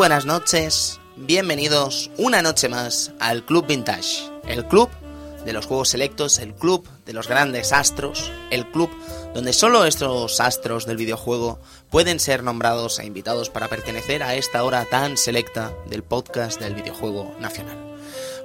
Buenas noches, bienvenidos una noche más al Club Vintage, el club de los juegos selectos, el club de los grandes astros, el club donde solo estos astros del videojuego pueden ser nombrados e invitados para pertenecer a esta hora tan selecta del podcast del videojuego nacional.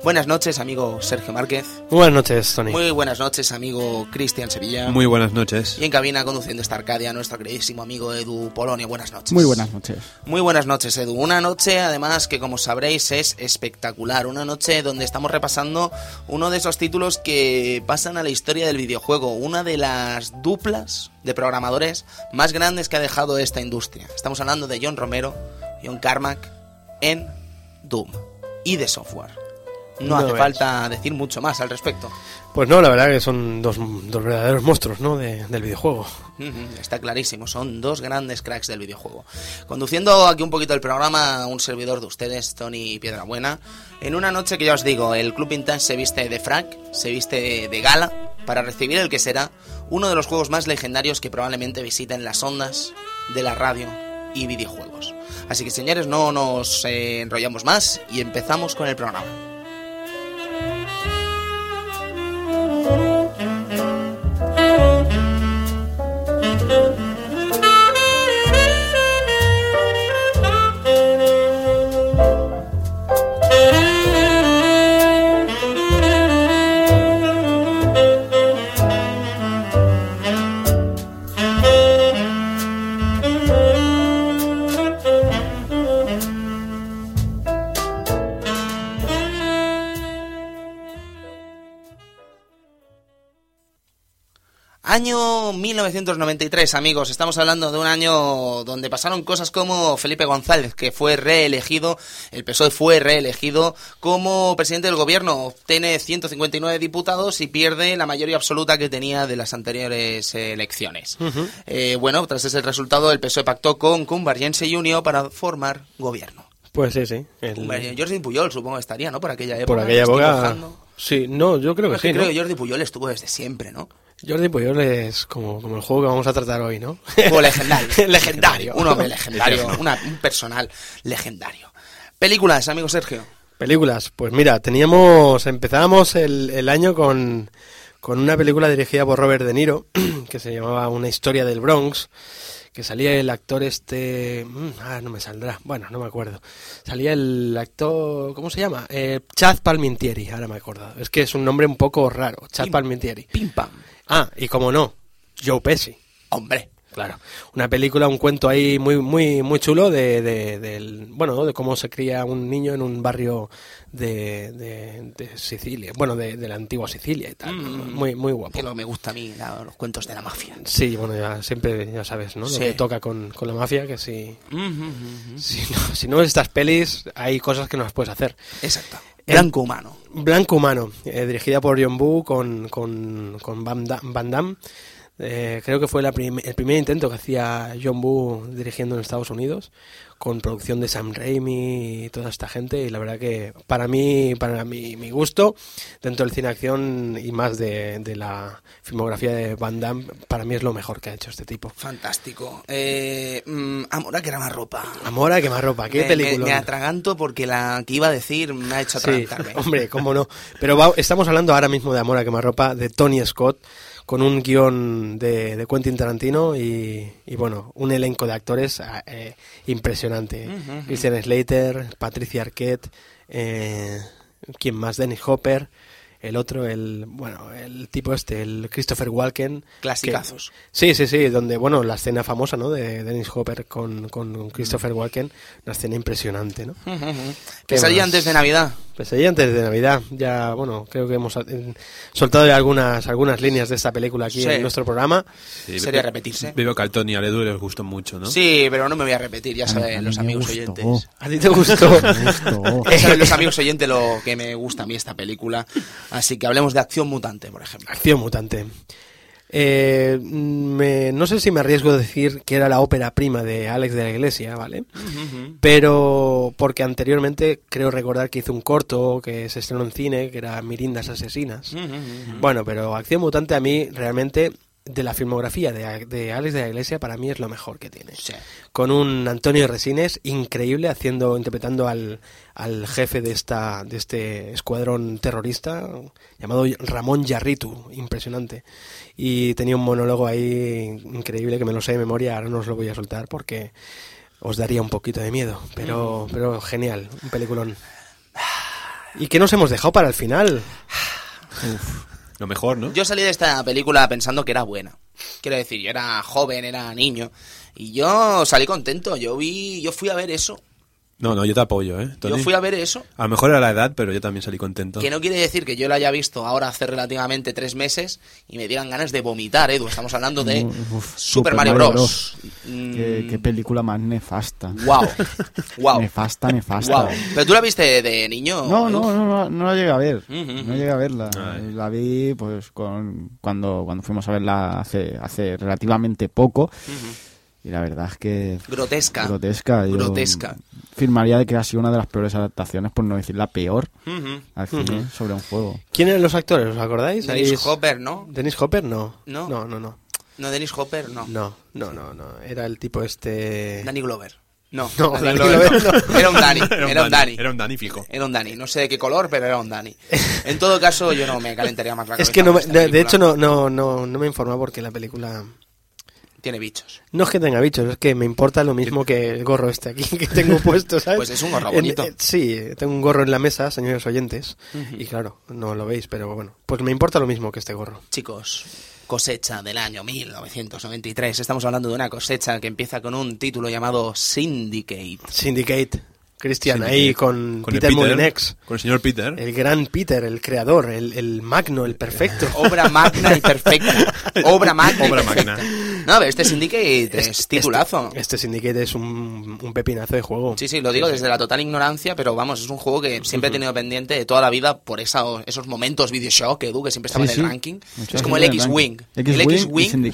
Buenas noches, amigo Sergio Márquez. Buenas noches, Tony. Muy buenas noches, amigo Cristian Sevilla. Muy buenas noches. Y en cabina conduciendo esta Arcadia, nuestro queridísimo amigo Edu Polonio. Buenas noches. Muy buenas noches. Muy buenas noches, Edu. Una noche, además, que como sabréis es espectacular. Una noche donde estamos repasando uno de esos títulos que pasan a la historia del videojuego. Una de las duplas de programadores más grandes que ha dejado esta industria. Estamos hablando de John Romero, John Carmack en Doom y de software. No, hace falta decir mucho más al respecto. Pues no, la verdad que son dos, dos verdaderos monstruos ¿no? del videojuego. Está clarísimo, son dos grandes cracks del videojuego. Conduciendo aquí un poquito el programa, un servidor de ustedes, Tony Piedrabuena, en una noche que ya os digo, el Club Vintage se viste de frac, se viste de gala, para recibir el que será uno de los juegos más legendarios que probablemente visiten las ondas de la radio y videojuegos. Así que señores, no nos eh, enrollamos más y empezamos con el programa. Año 1993, amigos. Estamos hablando de un año donde pasaron cosas como Felipe González, que fue reelegido, el PSOE fue reelegido como presidente del gobierno. Obtiene 159 diputados y pierde la mayoría absoluta que tenía de las anteriores elecciones. Eh, bueno, tras ese resultado, el PSOE pactó con Convergència y Unió para formar gobierno. Pues sí, sí. Jordi Puyol supongo estaría, ¿no? Por aquella época. Por aquella época... Sí, no, yo creo que sí. Creo que Jordi Puyol estuvo desde siempre, ¿no? Jordi Puyol es como, como el juego que vamos a tratar hoy, ¿no? Como legendario. legendario. Un hombre legendario. un personal legendario. Películas, amigo Sergio. Películas. Pues mira, teníamos. Empezábamos el, el año con, con una película dirigida por Robert De Niro, que se llamaba Una historia del Bronx que salía el actor este... Mm, ah, no me saldrá. Bueno, no me acuerdo. Salía el actor... ¿Cómo se llama? Eh, Chad Palmintieri, ahora me acuerdo. Es que es un nombre un poco raro. Chad Palmintieri. Pim pam. Ah, y como no, Joe Pesci. Hombre. Claro, una película, un cuento ahí muy muy muy chulo de, de, bueno de cómo se cría un niño en un barrio de, de Sicilia, bueno de, la antigua Sicilia y tal, mm. muy muy guapo. Que lo me gusta a mí los cuentos de la mafia. Sí, bueno ya siempre ya sabes, ¿no? Lo que toca con, con, la mafia que si, si no si no estas pelis hay cosas que no las puedes hacer. Exacto. Blanco Humano. Blanco Humano, eh, dirigida por John Boo con, con, con Van Damme. Eh, creo que fue el primer intento que hacía John Boo dirigiendo en Estados Unidos, con producción de Sam Raimi y toda esta gente. Y la verdad que para mí, para mi, mi gusto, dentro del cine acción y más de, la filmografía de Van Damme, para mí es lo mejor que ha hecho este tipo. Fantástico. Eh, mm, Amor a quemar ropa. Amor a quemar ropa, qué película. Me, atraganto porque la que iba a decir me ha hecho atragantarme. hombre, cómo no. Pero estamos hablando ahora mismo de Amor a quemar ropa de Tony Scott con un guion de, de Quentin Tarantino y, bueno, un elenco de actores eh, impresionante. Christian Slater, Patricia Arquette, eh, ¿quién más? Dennis Hopper el otro, el bueno, el tipo este, el Christopher Walken. Clasicazos. sí, sí, sí, donde, bueno, la escena famosa, ¿no? De Dennis Hopper con, con Christopher. Walken, una escena impresionante, ¿no? que salía antes de Navidad. Pesadilla antes de Navidad. Ya, bueno, creo que hemos eh, soltado algunas algunas líneas de esta película aquí en nuestro programa. Sería repetirse. Veo que al Tony y a Edu les gustó mucho, ¿no? Sí, pero no me voy a repetir, ya saben los amigos oyentes. ¿A ti te gustó? ya saben los amigos oyentes lo que me gusta a mí esta película. Así que hablemos de Acción Mutante, por ejemplo. Acción Mutante. Eh, no sé si me arriesgo a decir que era la ópera prima de Alex de la Iglesia, ¿vale? Pero porque anteriormente creo recordar que hizo un corto que se estrenó en cine, que era Mirindas Asesinas. Bueno, pero Acción Mutante a mí realmente de la filmografía de, de, Alex de la Iglesia para mí es lo mejor que tiene. Con un Antonio Resines increíble haciendo interpretando al, al jefe de esta de este escuadrón terrorista llamado Ramón Yarritu, impresionante. Y tenía un monólogo ahí increíble que me lo sé de memoria, ahora no os lo voy a soltar porque os daría un poquito de miedo, pero pero genial, un peliculón. ¿Y qué nos hemos dejado para el final? Lo mejor, ¿no? Yo salí de esta película pensando que era buena. Quiero decir, yo era joven, era niño. Y yo salí contento. Yo vi, yo fui a ver eso. No, no, yo te apoyo, ¿eh? Yo fui a ver eso. A lo mejor era la edad, pero yo también salí contento. Que no quiere decir que yo lo haya visto ahora hace relativamente tres meses y me digan ganas de vomitar, Edu. Estamos hablando de Super, Mario, Bros. Mm. ¿Qué, película más nefasta. Wow. wow. Nefasta, nefasta. ¿Pero tú la viste de niño? No, no, no, no, no, la llegué a ver. No llegué a verla. La vi pues con, cuando, cuando fuimos a verla hace, hace relativamente poco. Y la verdad es que... Grotesca. Grotesca. Grotesca. firmaría de que ha sido una de las peores adaptaciones, por no decir la peor, al cine sobre un juego. ¿Quién eran los actores? ¿Os acordáis? Dennis Hopper, ¿no? ¿Dennis Hopper? No. ¿No? No, no, no. No, Dennis Hopper, no. No, no, no, no. Era el tipo este... Danny Glover. No, no, Danny Glover, no. Era un Danny. Era un Danny. Era un Danny fijo. Era un Danny. No sé de qué color, pero era un Danny. En todo caso, yo no me calentaría más la Es que no de, hecho no, no, no, no me informa porque la película tiene bichos. No es que tenga bichos, es que me importa lo mismo que el gorro este aquí que tengo puesto, ¿sabes? Pues es un gorro bonito. Eh, sí, tengo un gorro en la mesa, señores oyentes, y claro, no lo veis, pero bueno, pues me importa lo mismo que este gorro. Chicos, cosecha del año 1993. Estamos hablando de una cosecha que empieza con un título llamado Syndicate. Syndicate. Cristian, ahí con, Peter, Molinex. Con el señor Peter. El gran Peter, el creador, el, el magno, el perfecto. Obra magna y perfecta. Obra magna. Obra magna. No, pero este Syndicate es este, titulazo. Este, este, Syndicate es un, un, pepinazo de juego. Sí, sí, lo digo desde la total ignorancia, pero vamos, es un juego que siempre he tenido pendiente de toda la vida por esa, esos momentos Videoshock, Edu, que siempre estaba en el ranking. es como el X-Wing. El X-Wing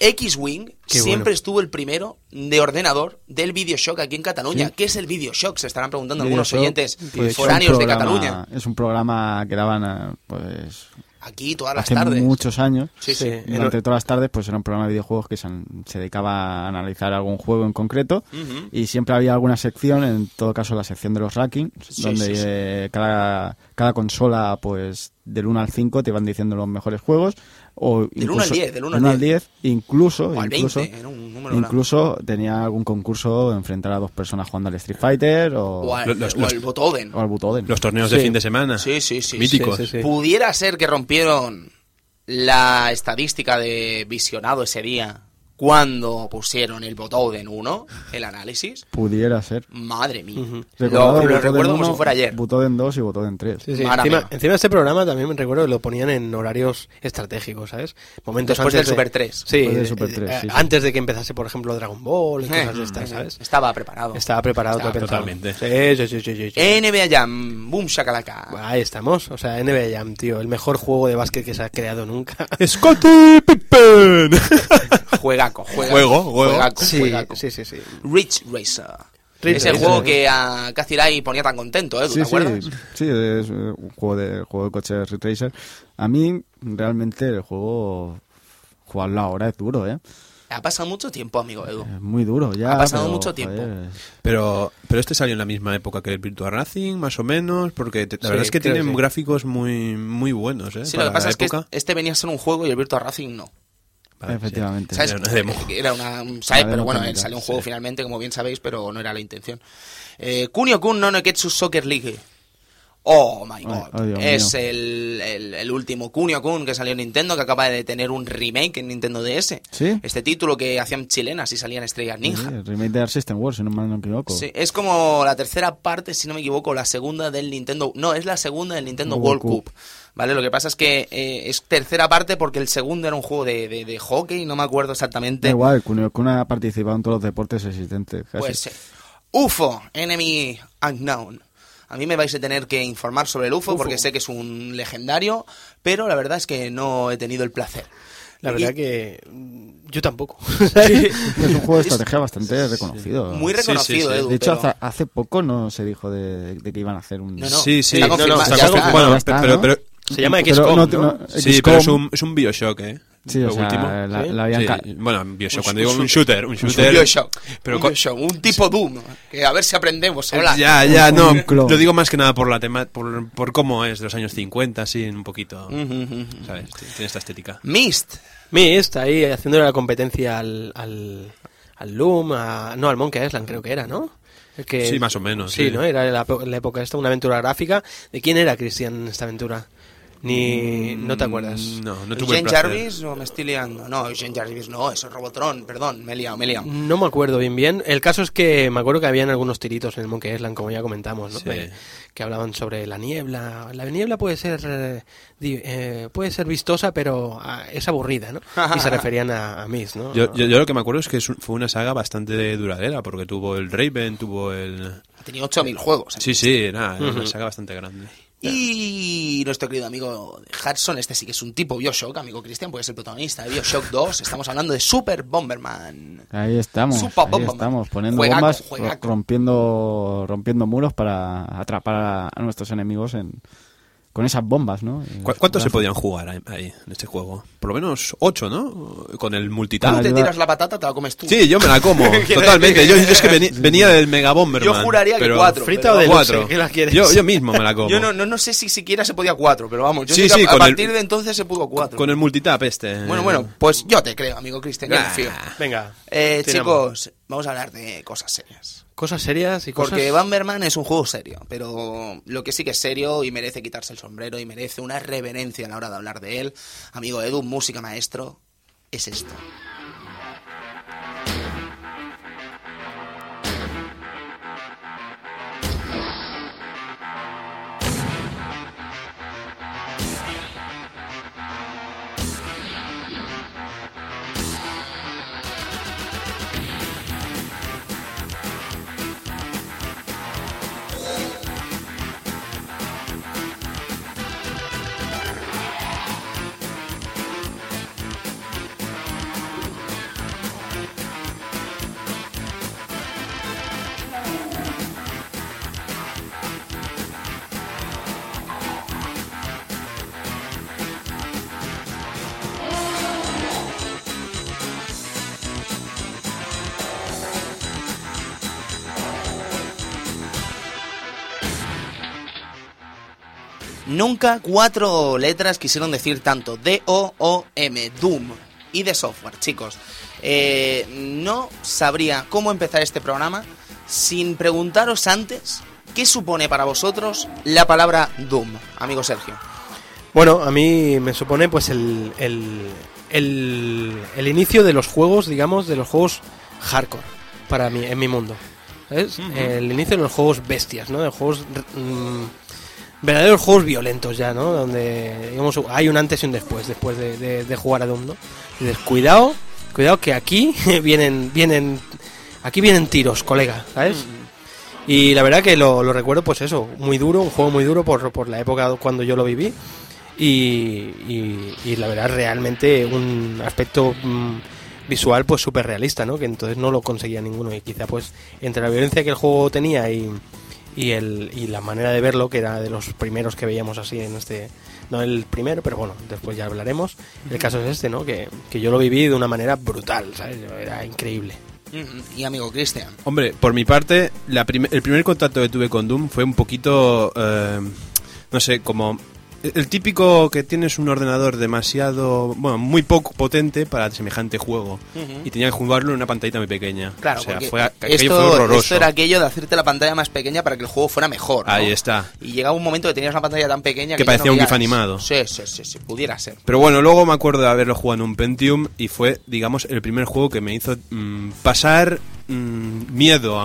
X-Wing siempre estuvo el primero de ordenador del Videoshock aquí en Cataluña. ¿Qué es el Videoshock? Se estarán preguntando algunos oyentes pues, foráneos de Cataluña. Es un programa que daban, eh, pues... Aquí todas las hace tardes. muchos años. Sí, sí. Durante todas las tardes, pues era un programa de videojuegos que se, dedicaba a analizar algún juego en concreto. Y siempre había alguna sección, en todo caso la sección de los rankings, donde eh, cada, cada consola, pues del 1 al 5 te iban diciendo los mejores juegos o del 1 al 10, del 1 al 10, incluso, o al incluso, 20, era un número incluso tenía algún concurso enfrentar a dos personas jugando al Street Fighter o, o, al, los, o al Butoden. O al Butoden. Los torneos de fin de semana. Sí, sí, sí. Míticos. Sí, sí, Pudiera ser que rompieron la estadística de visionado ese día cuando pusieron el Butoden 1, el análisis. Pudiera ser. Madre mía. Lo, recuerdo como si fuera ayer. Butoden 2 y Butoden 3. Sí, sí. Encima, encima, de este programa también me recuerdo que lo ponían en horarios estratégicos, ¿sabes? Momentos Después antes del Super 3. Sí, del Super 3 eh, antes de que empezase, por ejemplo, Dragon Ball y cosas de estas, ¿sabes? Estaba preparado. Estaba preparado. Estaba totalmente. Sí, sí, sí, sí, NBA Jam, boom shakalaka. Ahí estamos. O sea, NBA Jam, tío. El mejor juego de básquet que se ha creado nunca. ¡Scotty Pippen! Juegaco, juegaco. Juego, juego. sí, sí, sí, sí. Rich Racer. es el juego que a Kazirai ponía tan contento, ¿eh? ¿Te acuerdas? Sí, sí, es un juego de, juego de coches Ridge Racer. A mí, realmente, el juego, jugarlo ahora es duro, ¿eh? Ha pasado mucho tiempo, amigo Edu. Es muy duro, ya. Ha pasado mucho tiempo. Pero, pero este salió en la misma época que el Virtua Racing, más o menos, porque la verdad es que tienen gráficos muy, muy buenos, ¿eh? Sí, lo que pasa es que este venía a ser un juego y el Virtua Racing no. Efectivamente. Era una demo. Era una, Pero bueno, salió un juego finalmente, como bien sabéis, pero no era la intención. Eh, Kunio Kun no Neketsu Soccer League. Oh my god. es el, el, último Kunio Kun que salió en Nintendo, que acaba de tener un remake en Nintendo DS. ¿Sí? Este título que hacían chilenas y salían estrellas ninja. el remake de Art System Wars, si no me equivoco. Sí, es como la tercera parte, si no me equivoco, la segunda del Nintendo. No, es la segunda del Nintendo World, Cup. ¿Vale? Lo que pasa es que eh, es tercera parte porque el segundo era un juego de, de, hockey, no me acuerdo exactamente. Da igual, Kunio Kun ha participado en todos los deportes existentes. Casi. Pues UFO, Enemy Unknown. A mí me vais a tener que informar sobre el UFO, porque sé que es un legendario, pero la verdad es que no he tenido el placer. La verdad que mm, yo tampoco. es un juego de estrategia bastante reconocido. Muy reconocido, Edu, De hecho, hace, poco no se dijo de, que iban a hacer un... Sí, sí. Está confirmado, bueno, pero, pero, se llama XCOM, sí, pero es un, es un Bioshock, ¿eh? Sí, o sea, la, ¿Sí? la habían Sí, Bueno, Bioshock, Un cuando digo shooter. un shooter, un Un shooter. Bioshock, pero un, Bioshock, un tipo Doom. Que a ver si aprendemos a hablar. Ya, ya, Un no. clon. Lo digo más que nada por la tema, por, por cómo es de los años 50, así, un poquito. Ujú, ujú. ¿Sabes? Tiene esta estética. Mist. Mist ahí haciéndole la competencia al, al, al Loom, a- no, al Monkey Island creo que era, ¿no? El que- Sí, más o menos, Sí, sí. ¿no? Era la, la época esta, una aventura gráfica. ¿De quién era Cristian esta aventura? Ni... no te acuerdas. Mm, No, no tuve el ¿Jen placer. Jarvis o me estoy liando? No, Jen Jarvis no, eso es Robotron, perdón, me he liado, me he liado. No me acuerdo bien bien. El caso es que me acuerdo que habían algunos tiritos en el Monkey Island, como ya comentamos, ¿no? Sí. De- que hablaban sobre la niebla. La niebla puede ser eh, eh, puede ser vistosa, pero ah, es aburrida, ¿no? Y se referían a, a Mist, ¿no? Yo, yo, yo lo que me acuerdo es que es un- fue una saga bastante duradera, porque tuvo el Raven, tuvo el... Ha tenido 8.000 juegos. ¿eh? Sí, sí, era, era una saga bastante grande. Y nuestro querido amigo Hudson, este sí que es un tipo Bioshock, amigo Cristian, puede ser el protagonista de Bioshock 2. Estamos hablando de Super Bomberman. Ahí estamos, Super ahí Bomberman. estamos, poniendo Juegaco, bombas, juegaco. ro- rompiendo, rompiendo muros para atrapar a nuestros enemigos en, con esas bombas, ¿no? Y- ¿Cu- ¿Cuántos se podían jugar ahí, en este juego? Por lo menos ocho, ¿no? Con el Tú multitap. te ayuda- tiras la patata, te la comes tú. Sí, yo me la como, totalmente. Yo, yo es que venía del Mega Bomberman. Yo juraría que cuatro. ¿Frita o de Cuatro. ¿Qué la quieres? Yo, yo mismo me la como. Yo no, no, no sé si siquiera se podía cuatro, pero vamos, yo Sí, sí, a, a con el- partir de entonces se pudo cuatro. Con el multitap este. Bueno, bueno, pues yo te creo, amigo Cristian, Ah. Venga. Eh, chicos, vamos a hablar de cosas serias. Cosas serias y cosas... Porque Bomberman es un juego serio, pero lo que sí que es serio y merece quitarse el sombrero y merece una reverencia a la hora de hablar de él, amigo Edu, música maestro, es esto. Nunca cuatro letras quisieron decir tanto. D-O-O-M, Doom. Y de software, chicos. Eh, no sabría cómo empezar este programa sin preguntaros antes qué supone para vosotros la palabra Doom, amigo Sergio. Bueno, a mí me supone pues el, el, el, el inicio de los juegos, digamos, de los juegos hardcore para mí, en mi mundo. ¿Sabes? El inicio de los juegos bestias, ¿no? De juegos... mm, verdaderos juegos violentos ya, ¿no? Donde, digamos, hay un antes y un después, después de, de- de jugar a Doom, ¿no? Y dices, cuidado, cuidado que aquí vienen, vienen, aquí vienen tiros, colega, ¿sabes? Y la verdad que lo, lo recuerdo, pues eso, muy duro, un juego muy duro por, por la época cuando yo lo viví. Y, y- y la verdad, realmente un aspecto mm, visual, pues súper realista, ¿no? Que entonces no lo conseguía ninguno. Y quizá, pues, entre la violencia que el juego tenía y, y, el, y la manera de verlo, que era de los primeros que veíamos así en este. No el primero, pero bueno, después ya hablaremos. El caso es este, ¿no? Que, que yo lo viví de una manera brutal, ¿sabes? Era increíble. Y amigo Cristian. Hombre, por mi parte, la prim- el primer contacto que tuve con Doom fue un poquito, eh, no sé, como el típico que tienes un ordenador demasiado, bueno, muy poco potente para semejante juego y tenía que jugarlo en una pantallita muy pequeña. Claro, o sea, fue, aquello esto, fue horroroso. esto era aquello de hacerte la pantalla más pequeña para que el juego fuera mejor. ¿no? Ahí está. Y llegaba un momento que tenías una pantalla tan pequeña Que que, parecía no un GIF animado. Sí, sí, sí, sí, pudiera ser. Pero bueno, luego me acuerdo de haberlo jugado en un Pentium y fue, digamos, el primer juego que me hizo mm, pasar mm, miedo,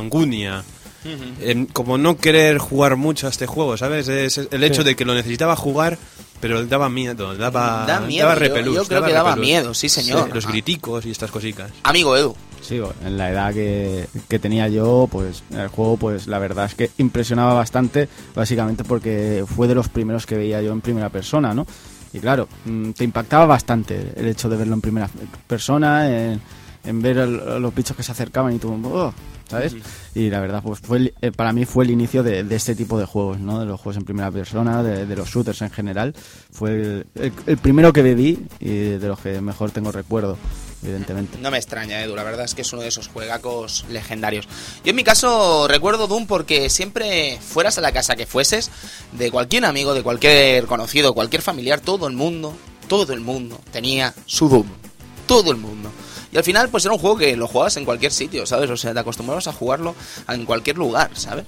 Em, como no querer jugar mucho a este juego, ¿sabes? Es el hecho Sí. de que lo necesitaba jugar, pero daba miedo, daba, Da miedo, daba repelús, yo creo que daba repelús. miedo, sí, señor. los griticos y estas cositas. Amigo Edu. Sí, en la edad que, que tenía yo, pues el juego, pues la verdad es que impresionaba bastante, básicamente porque fue de los primeros que veía yo en primera persona, ¿no? Y claro, mm, te impactaba bastante el hecho de verlo en primera persona, en, en ver el- los bichos que se acercaban y tú, "Oh", ¿sabes? Y la verdad, pues fue el- eh, para mí fue el inicio de, de este tipo de juegos, ¿no? De los juegos en primera persona, de, de los shooters en general. Fue el, el- el primero que bebí y de los que mejor tengo recuerdo, evidentemente. No me extraña, Edu, la verdad es que es uno de esos juegacos legendarios. Yo en mi caso recuerdo Doom porque siempre fueras a la casa que fueses, de cualquier amigo, de cualquier conocido, cualquier familiar, todo el mundo, todo el mundo tenía su Doom. Todo el mundo. Y al final, pues era un juego que lo jugabas en cualquier sitio, ¿sabes? O sea, te acostumbrabas a jugarlo en cualquier lugar, ¿sabes?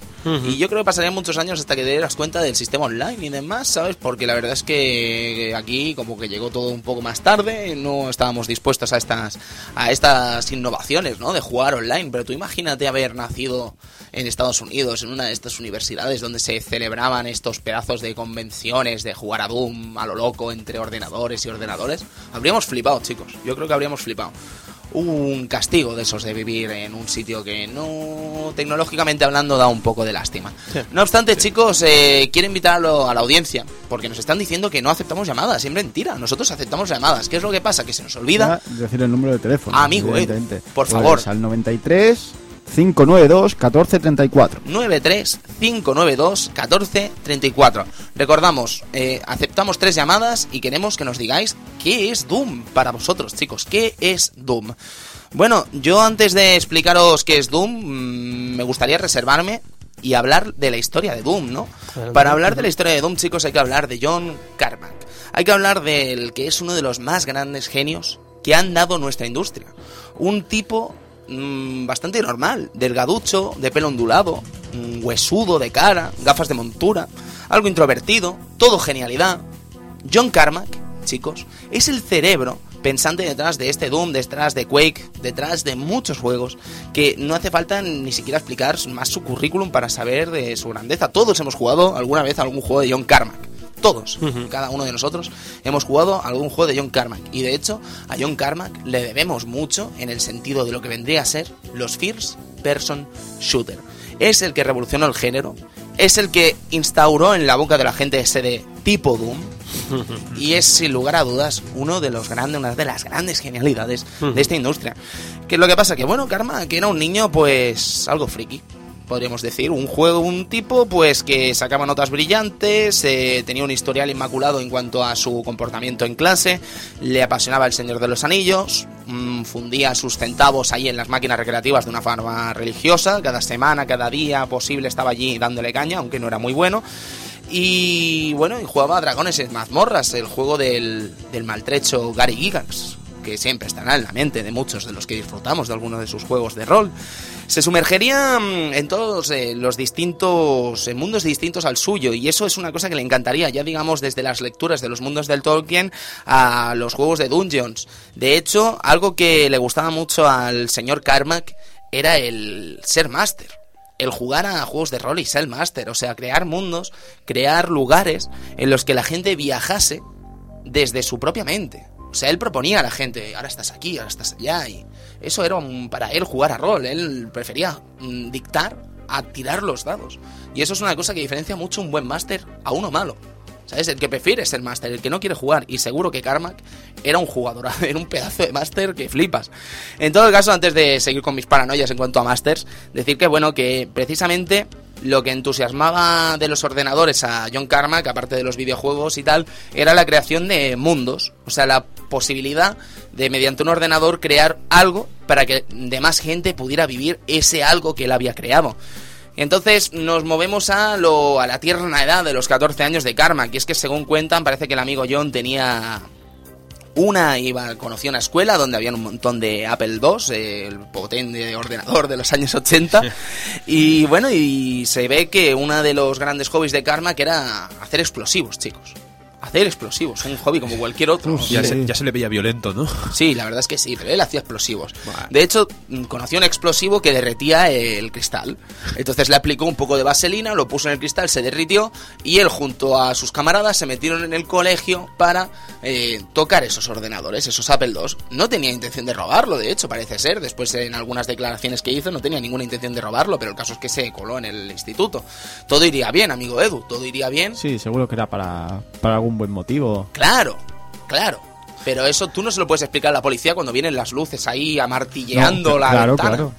Y yo creo que pasarían muchos años hasta que te dieras cuenta del sistema online y demás, ¿sabes? Porque la verdad es que aquí como que llegó todo un poco más tarde, no estábamos dispuestos a estas, a estas innovaciones, ¿no? De jugar online. Pero tú imagínate haber nacido en Estados Unidos, en una de estas universidades donde se celebraban estos pedazos de convenciones de jugar a Doom a lo loco entre ordenadores y ordenadores. Habríamos flipado, chicos. Yo creo que habríamos flipado un castigo de esos de vivir en un sitio que no tecnológicamente hablando da un poco de lástima. No obstante, chicos, eh, quiero invitarlo a la audiencia porque nos están diciendo que no aceptamos llamadas, es mentira. Nosotros aceptamos llamadas. ¿Qué es lo que pasa? Que se nos olvida. Decir el número de teléfono. Ah, amigo, eh, por Pues favor. al 93 592 1434. 93 592 14 34. Recordamos, eh, aceptamos tres llamadas y queremos que nos digáis qué es Doom para vosotros, chicos. ¿Qué es Doom? Bueno, yo antes de explicaros qué es Doom, mm, me gustaría reservarme y hablar de la historia de Doom, ¿no? Para hablar de la historia de Doom, chicos, hay que hablar de John Carmack. Hay que hablar del que es uno de los más grandes genios que han dado nuestra industria. Un tipo mm, bastante normal, delgaducho, de pelo ondulado, mm, huesudo de cara, gafas de montura, algo introvertido, todo genialidad. John Carmack, chicos, es el cerebro pensante detrás de este Doom, detrás de Quake, detrás de muchos juegos, que no hace falta ni siquiera explicar más su currículum para saber de su grandeza. Todos hemos jugado alguna vez algún juego de John Carmack. Todos, cada uno de nosotros, hemos jugado algún juego de John Carmack. Y de hecho, a John Carmack le debemos mucho en el sentido de lo que vendría a ser los First Person Shooter. Es el que revolucionó el género, es el que instauró en la boca de la gente ese de tipo Doom, y es sin lugar a dudas uno de los grandes, una de las grandes genialidades de esta industria. Que lo que pasa que bueno, Karma, que era un niño pues algo friki. Podríamos decir, un juego, un tipo pues que sacaba notas brillantes, eh, tenía un historial inmaculado en cuanto a su comportamiento en clase, le apasionaba el Señor de los Anillos, mm, fundía sus centavos ahí en las máquinas recreativas de una forma religiosa, cada semana, cada día posible estaba allí dándole caña, aunque no era muy bueno. Y bueno, y jugaba a Dragones en mazmorras, el juego del, del maltrecho Gary Giggans, que siempre estará en la mente de muchos de los que disfrutamos de algunos de sus juegos de rol. Se sumergería mm, en todos eh, los distintos mundos distintos al suyo y eso es una cosa que le encantaría, ya digamos desde las lecturas de los mundos del Tolkien a los juegos de Dungeons. De hecho, algo que le gustaba mucho al señor Carmack era el ser máster el jugar a juegos de rol y ser master, o sea, crear mundos, crear lugares en los que la gente viajase desde su propia mente. O sea, él proponía a la gente, ahora estás aquí, ahora estás allá, y eso era un- para él jugar a rol, él prefería mm, dictar a tirar los dados. Y eso es una cosa que diferencia mucho un buen máster a uno malo. ¿Sabes? El que prefiere ser máster, el que no quiere jugar. Y seguro que Carmack era un jugador, era un pedazo de máster que flipas. En todo caso, antes de seguir con mis paranoias en cuanto a másters, decir que, bueno, que precisamente lo que entusiasmaba de los ordenadores a John Carmack, aparte de los videojuegos y tal, era la creación de mundos. O sea, la posibilidad de, mediante un ordenador, crear algo para que de más gente pudiera vivir ese algo que él había creado. Entonces nos movemos a, lo, a la tierna edad de los 14 años de Karma, que es que según cuentan parece que el amigo John tenía una, iba, conoció una escuela donde había un montón de Apple II, eh, el potente ordenador de los años 80, y bueno, y se ve que uno de los grandes hobbies de Karma que era hacer explosivos, chicos. Hacer explosivos, un hobby como cualquier otro. Ya, Sí. se, ya se le veía violento, ¿no? Sí, la verdad es que sí, pero él hacía explosivos. De hecho, mm, conoció un explosivo que derretía el cristal. Entonces le aplicó un poco de vaselina, lo puso en el cristal, se derritió y él junto a sus camaradas se metieron en el colegio para eh, tocar esos ordenadores, esos Apple II. No tenía intención de robarlo, de hecho, parece ser. Después en algunas declaraciones que hizo no tenía ninguna intención de robarlo, pero el caso es que se coló en el instituto. Todo iría bien, amigo Edu, todo iría bien. Sí, seguro que era para, para algún buen motivo. Claro, claro. Pero eso tú no se lo puedes explicar a la policía cuando vienen las luces ahí amartilleando No, la claro, ventana. claro.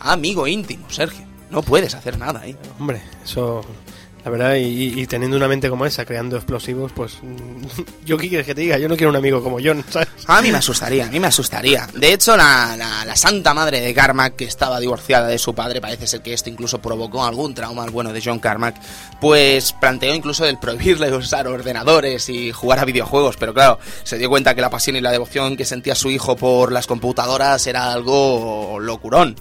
Amigo íntimo, Sergio. No puedes hacer nada ahí. Hombre, eso. La verdad, y, teniendo una mente como esa, creando explosivos, pues. ¿Yo qué quieres que te diga? Yo no quiero un amigo como John, ¿sabes? A mí me asustaría, a mí me asustaría. De hecho, la, la- la santa madre de Carmack, que estaba divorciada de su padre, parece ser que esto incluso provocó algún trauma al bueno de John Carmack, pues planteó incluso el prohibirle usar ordenadores y jugar a videojuegos, pero claro, se dio cuenta que la pasión y la devoción que sentía su hijo por las computadoras era algo locurón.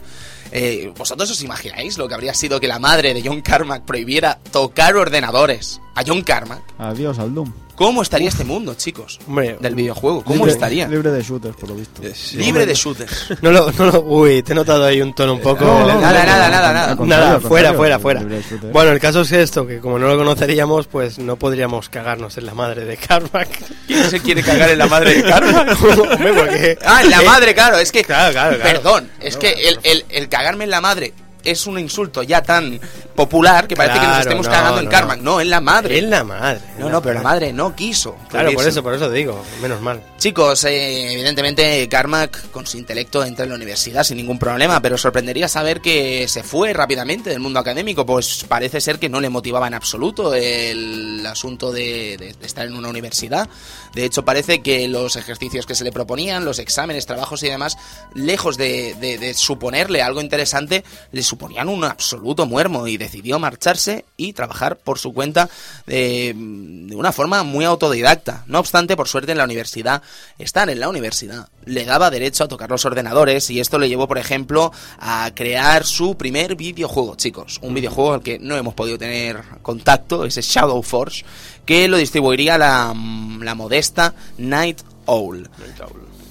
Eh, ¿Vosotros os imagináis lo que habría sido que la madre de John Carmack prohibiera tocar ordenadores a John Carmack? Adiós al Doom. ¿Cómo estaría este mundo, chicos? Hombre, del videojuego. ¿Cómo Libre- estaría? Libre de shooters, por lo visto. Libre de shooters. No lo, no lo- uy, te he notado ahí un tono un poco. No, no, Nada, no, nada, nada, nada. Nada, fuera, fuera, fuera. libre de shooters. Bueno, el caso es esto, que como no lo conoceríamos, pues no podríamos cagarnos en la madre de Carmack. ¿Quién se quiere cagar en la madre de Carmack? Hombre, porque... Ah, en la Eh, madre, claro, es que... Claro, claro, claro. Perdón, es que el, el- el cagarme en la madre es un insulto ya tan popular que parece que nos estemos no, cagando en no. Carmack. No, en la madre. En la madre. en No, no, pero la madre no quiso. Claro, por eso, por eso digo, menos mal. Chicos, eh, evidentemente Carmack con su intelecto entra en la universidad sin ningún problema, pero sorprendería saber que se fue rápidamente del mundo académico, pues parece ser que no le motivaba en absoluto el asunto de estar en una universidad. De hecho, parece que los ejercicios que se le proponían, los exámenes, trabajos y demás, lejos de, de- de suponerle algo interesante, le suponían un absoluto muermo y decidió marcharse y trabajar por su cuenta eh, de una forma muy autodidacta. No obstante, por suerte en la universidad, estar en la universidad le daba derecho a tocar los ordenadores y esto le llevó, por ejemplo, a crear su primer videojuego, chicos. Un videojuego al que no hemos podido tener contacto, ese Shadow Force, que lo distribuiría la, la modesta Night Owl.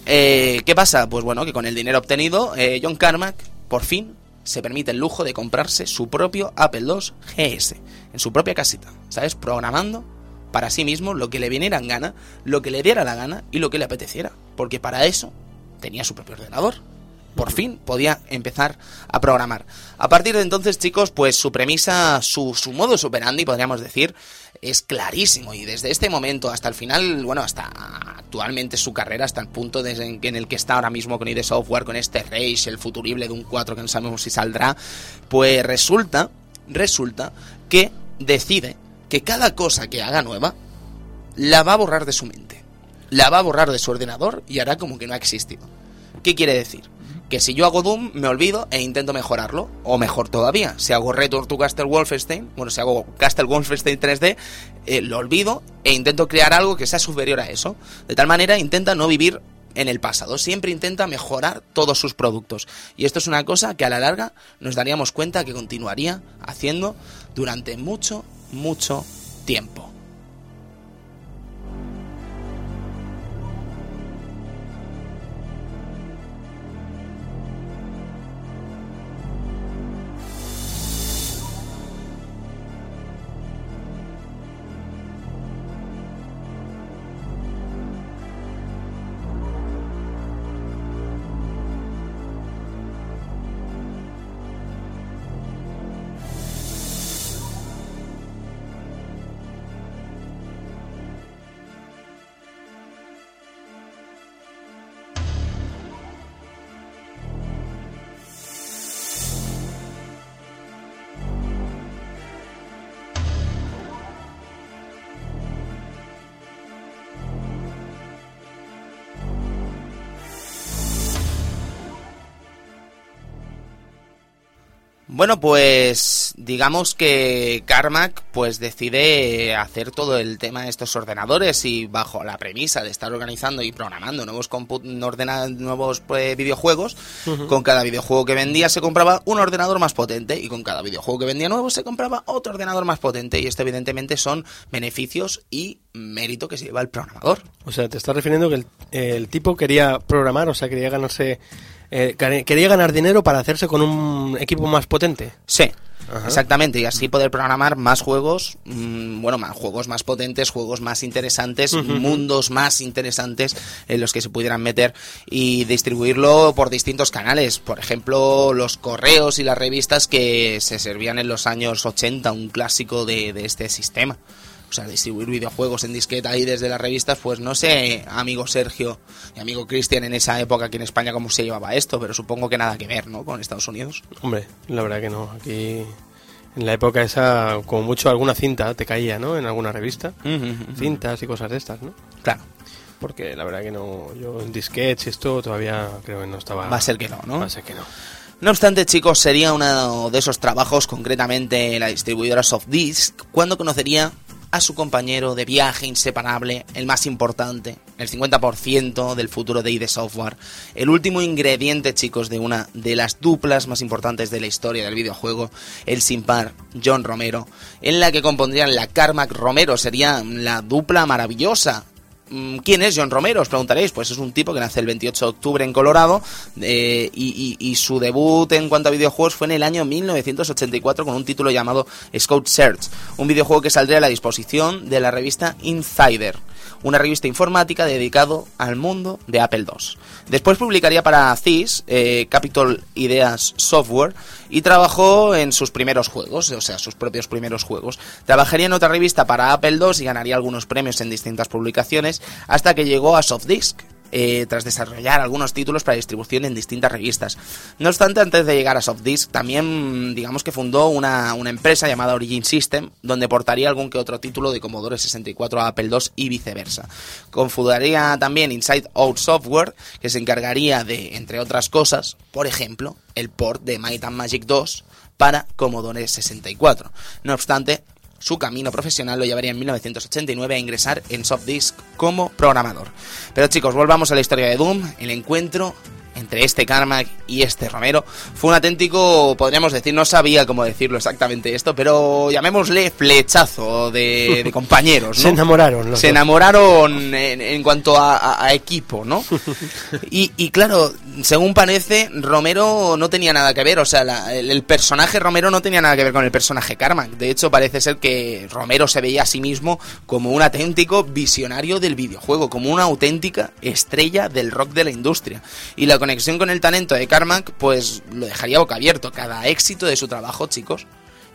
Eh, ¿Qué pasa? Pues bueno, que con el dinero obtenido, eh, John Carmack, por fin, se permite el lujo de comprarse su propio Apple II GS, en su propia casita, ¿sabes? Programando para sí mismo lo que le viniera en gana, lo que le diera la gana y lo que le apeteciera, porque para eso tenía su propio ordenador. Por fin podía empezar a programar. A partir de entonces, chicos, pues su premisa, su, su modo operandi, podríamos decir, es clarísimo. Y desde este momento hasta el final, bueno, hasta actualmente su carrera, hasta el punto en el que está ahora mismo con ID Software, con este Rage, el futurible de un 4 que no sabemos si saldrá, pues resulta, resulta que decide que cada cosa que haga nueva la va a borrar de su mente. La va a borrar de su ordenador y hará como que no ha existido. ¿Qué quiere decir? Que si yo hago Doom, me olvido e intento mejorarlo. O mejor todavía, si hago Return to Castle Wolfenstein, bueno, si hago Castle Wolfenstein 3D, eh, lo olvido e intento crear algo que sea superior a eso. De tal manera, intenta no vivir en el pasado. Siempre intenta mejorar todos sus productos. Y esto es una cosa que a la larga nos daríamos cuenta que continuaría haciendo durante mucho, mucho tiempo. Bueno, pues digamos que Carmack pues decide hacer todo el tema de estos ordenadores y bajo la premisa de estar organizando y programando nuevos nuevos pues, videojuegos, con cada videojuego que vendía se compraba un ordenador más potente y con cada videojuego que vendía nuevo se compraba otro ordenador más potente y esto evidentemente son beneficios y mérito que se lleva el programador. O sea, te estás refiriendo que el, el tipo quería programar, o sea, quería ganarse... eh, quería ganar dinero para hacerse con un equipo más potente. Sí. Ajá. Exactamente, y así poder programar más juegos, mm, bueno, más juegos más potentes, juegos más interesantes, mundos más interesantes en los que se pudieran meter y distribuirlo por distintos canales. Por ejemplo, los correos y las revistas que se servían en los años 80, un clásico de, de este sistema. O sea, distribuir videojuegos en disqueta ahí desde las revistas, pues no sé, amigo Sergio y amigo Cristian en esa época aquí en España cómo se llevaba esto, pero supongo que nada que ver, ¿no? Con Estados Unidos. Hombre, la verdad que no. Aquí, en la época esa, como mucho alguna cinta te caía, ¿no? En alguna revista. Cintas y cosas de estas, ¿no? Claro. Porque la verdad que no, yo en disquets y esto todavía creo que no estaba... Va a ser que no, ¿no? Va a ser que no. No obstante, chicos, sería uno de esos trabajos, concretamente la distribuidora Softdisk, cuando conocería a su compañero de viaje inseparable, el más importante, el 50% del futuro de ID Software, el último ingrediente, chicos, de una de las duplas más importantes de la historia del videojuego, el sin par John Romero, en la que compondrían la Carmack Romero, sería la dupla maravillosa ¿Quién es John Romero? Os preguntaréis. Pues es un tipo que nace el 28 de octubre en Colorado eh, y, y, su debut en cuanto a videojuegos fue en el año 1984 con un título llamado Scout Search, un videojuego que saldría a la disposición de la revista Insider una revista informática dedicado al mundo de Apple II. Después publicaría para CIS, eh, Capitol Ideas Software, y trabajó en sus primeros juegos, o sea, sus propios primeros juegos. Trabajaría en otra revista para Apple II y ganaría algunos premios en distintas publicaciones, hasta que llegó a Softdisk, eh, tras desarrollar algunos títulos para distribución en distintas revistas. No obstante, antes de llegar a Softdisk, también digamos que fundó una, empresa llamada Origin System, donde portaría algún que otro título de Commodore 64 a Apple II y viceversa. Confundaría también Inside Out Software, que se encargaría de, entre otras cosas, por ejemplo, el port de Might and Magic 2 para Commodore 64. No obstante, su camino profesional lo llevaría en 1989 a ingresar en Softdisk como programador. Pero chicos, volvamos a la historia de Doom, el encuentro entre este Carmack y este Romero fue un auténtico, podríamos decir, no sabía cómo decirlo exactamente esto, pero llamémosle flechazo de, compañeros. ¿no? Se enamoraron. Se enamoraron en, cuanto a, equipo, ¿no? Y, claro, según parece, Romero no tenía nada que ver, o sea, el, personaje Romero no tenía nada que ver con el personaje Carmack. De hecho, parece ser que Romero se veía a sí mismo como un auténtico visionario del videojuego, como una auténtica estrella del rock de la industria. Y la conexión con el talento de Carmack, pues lo dejaría boca abierto. Cada éxito de su trabajo, chicos,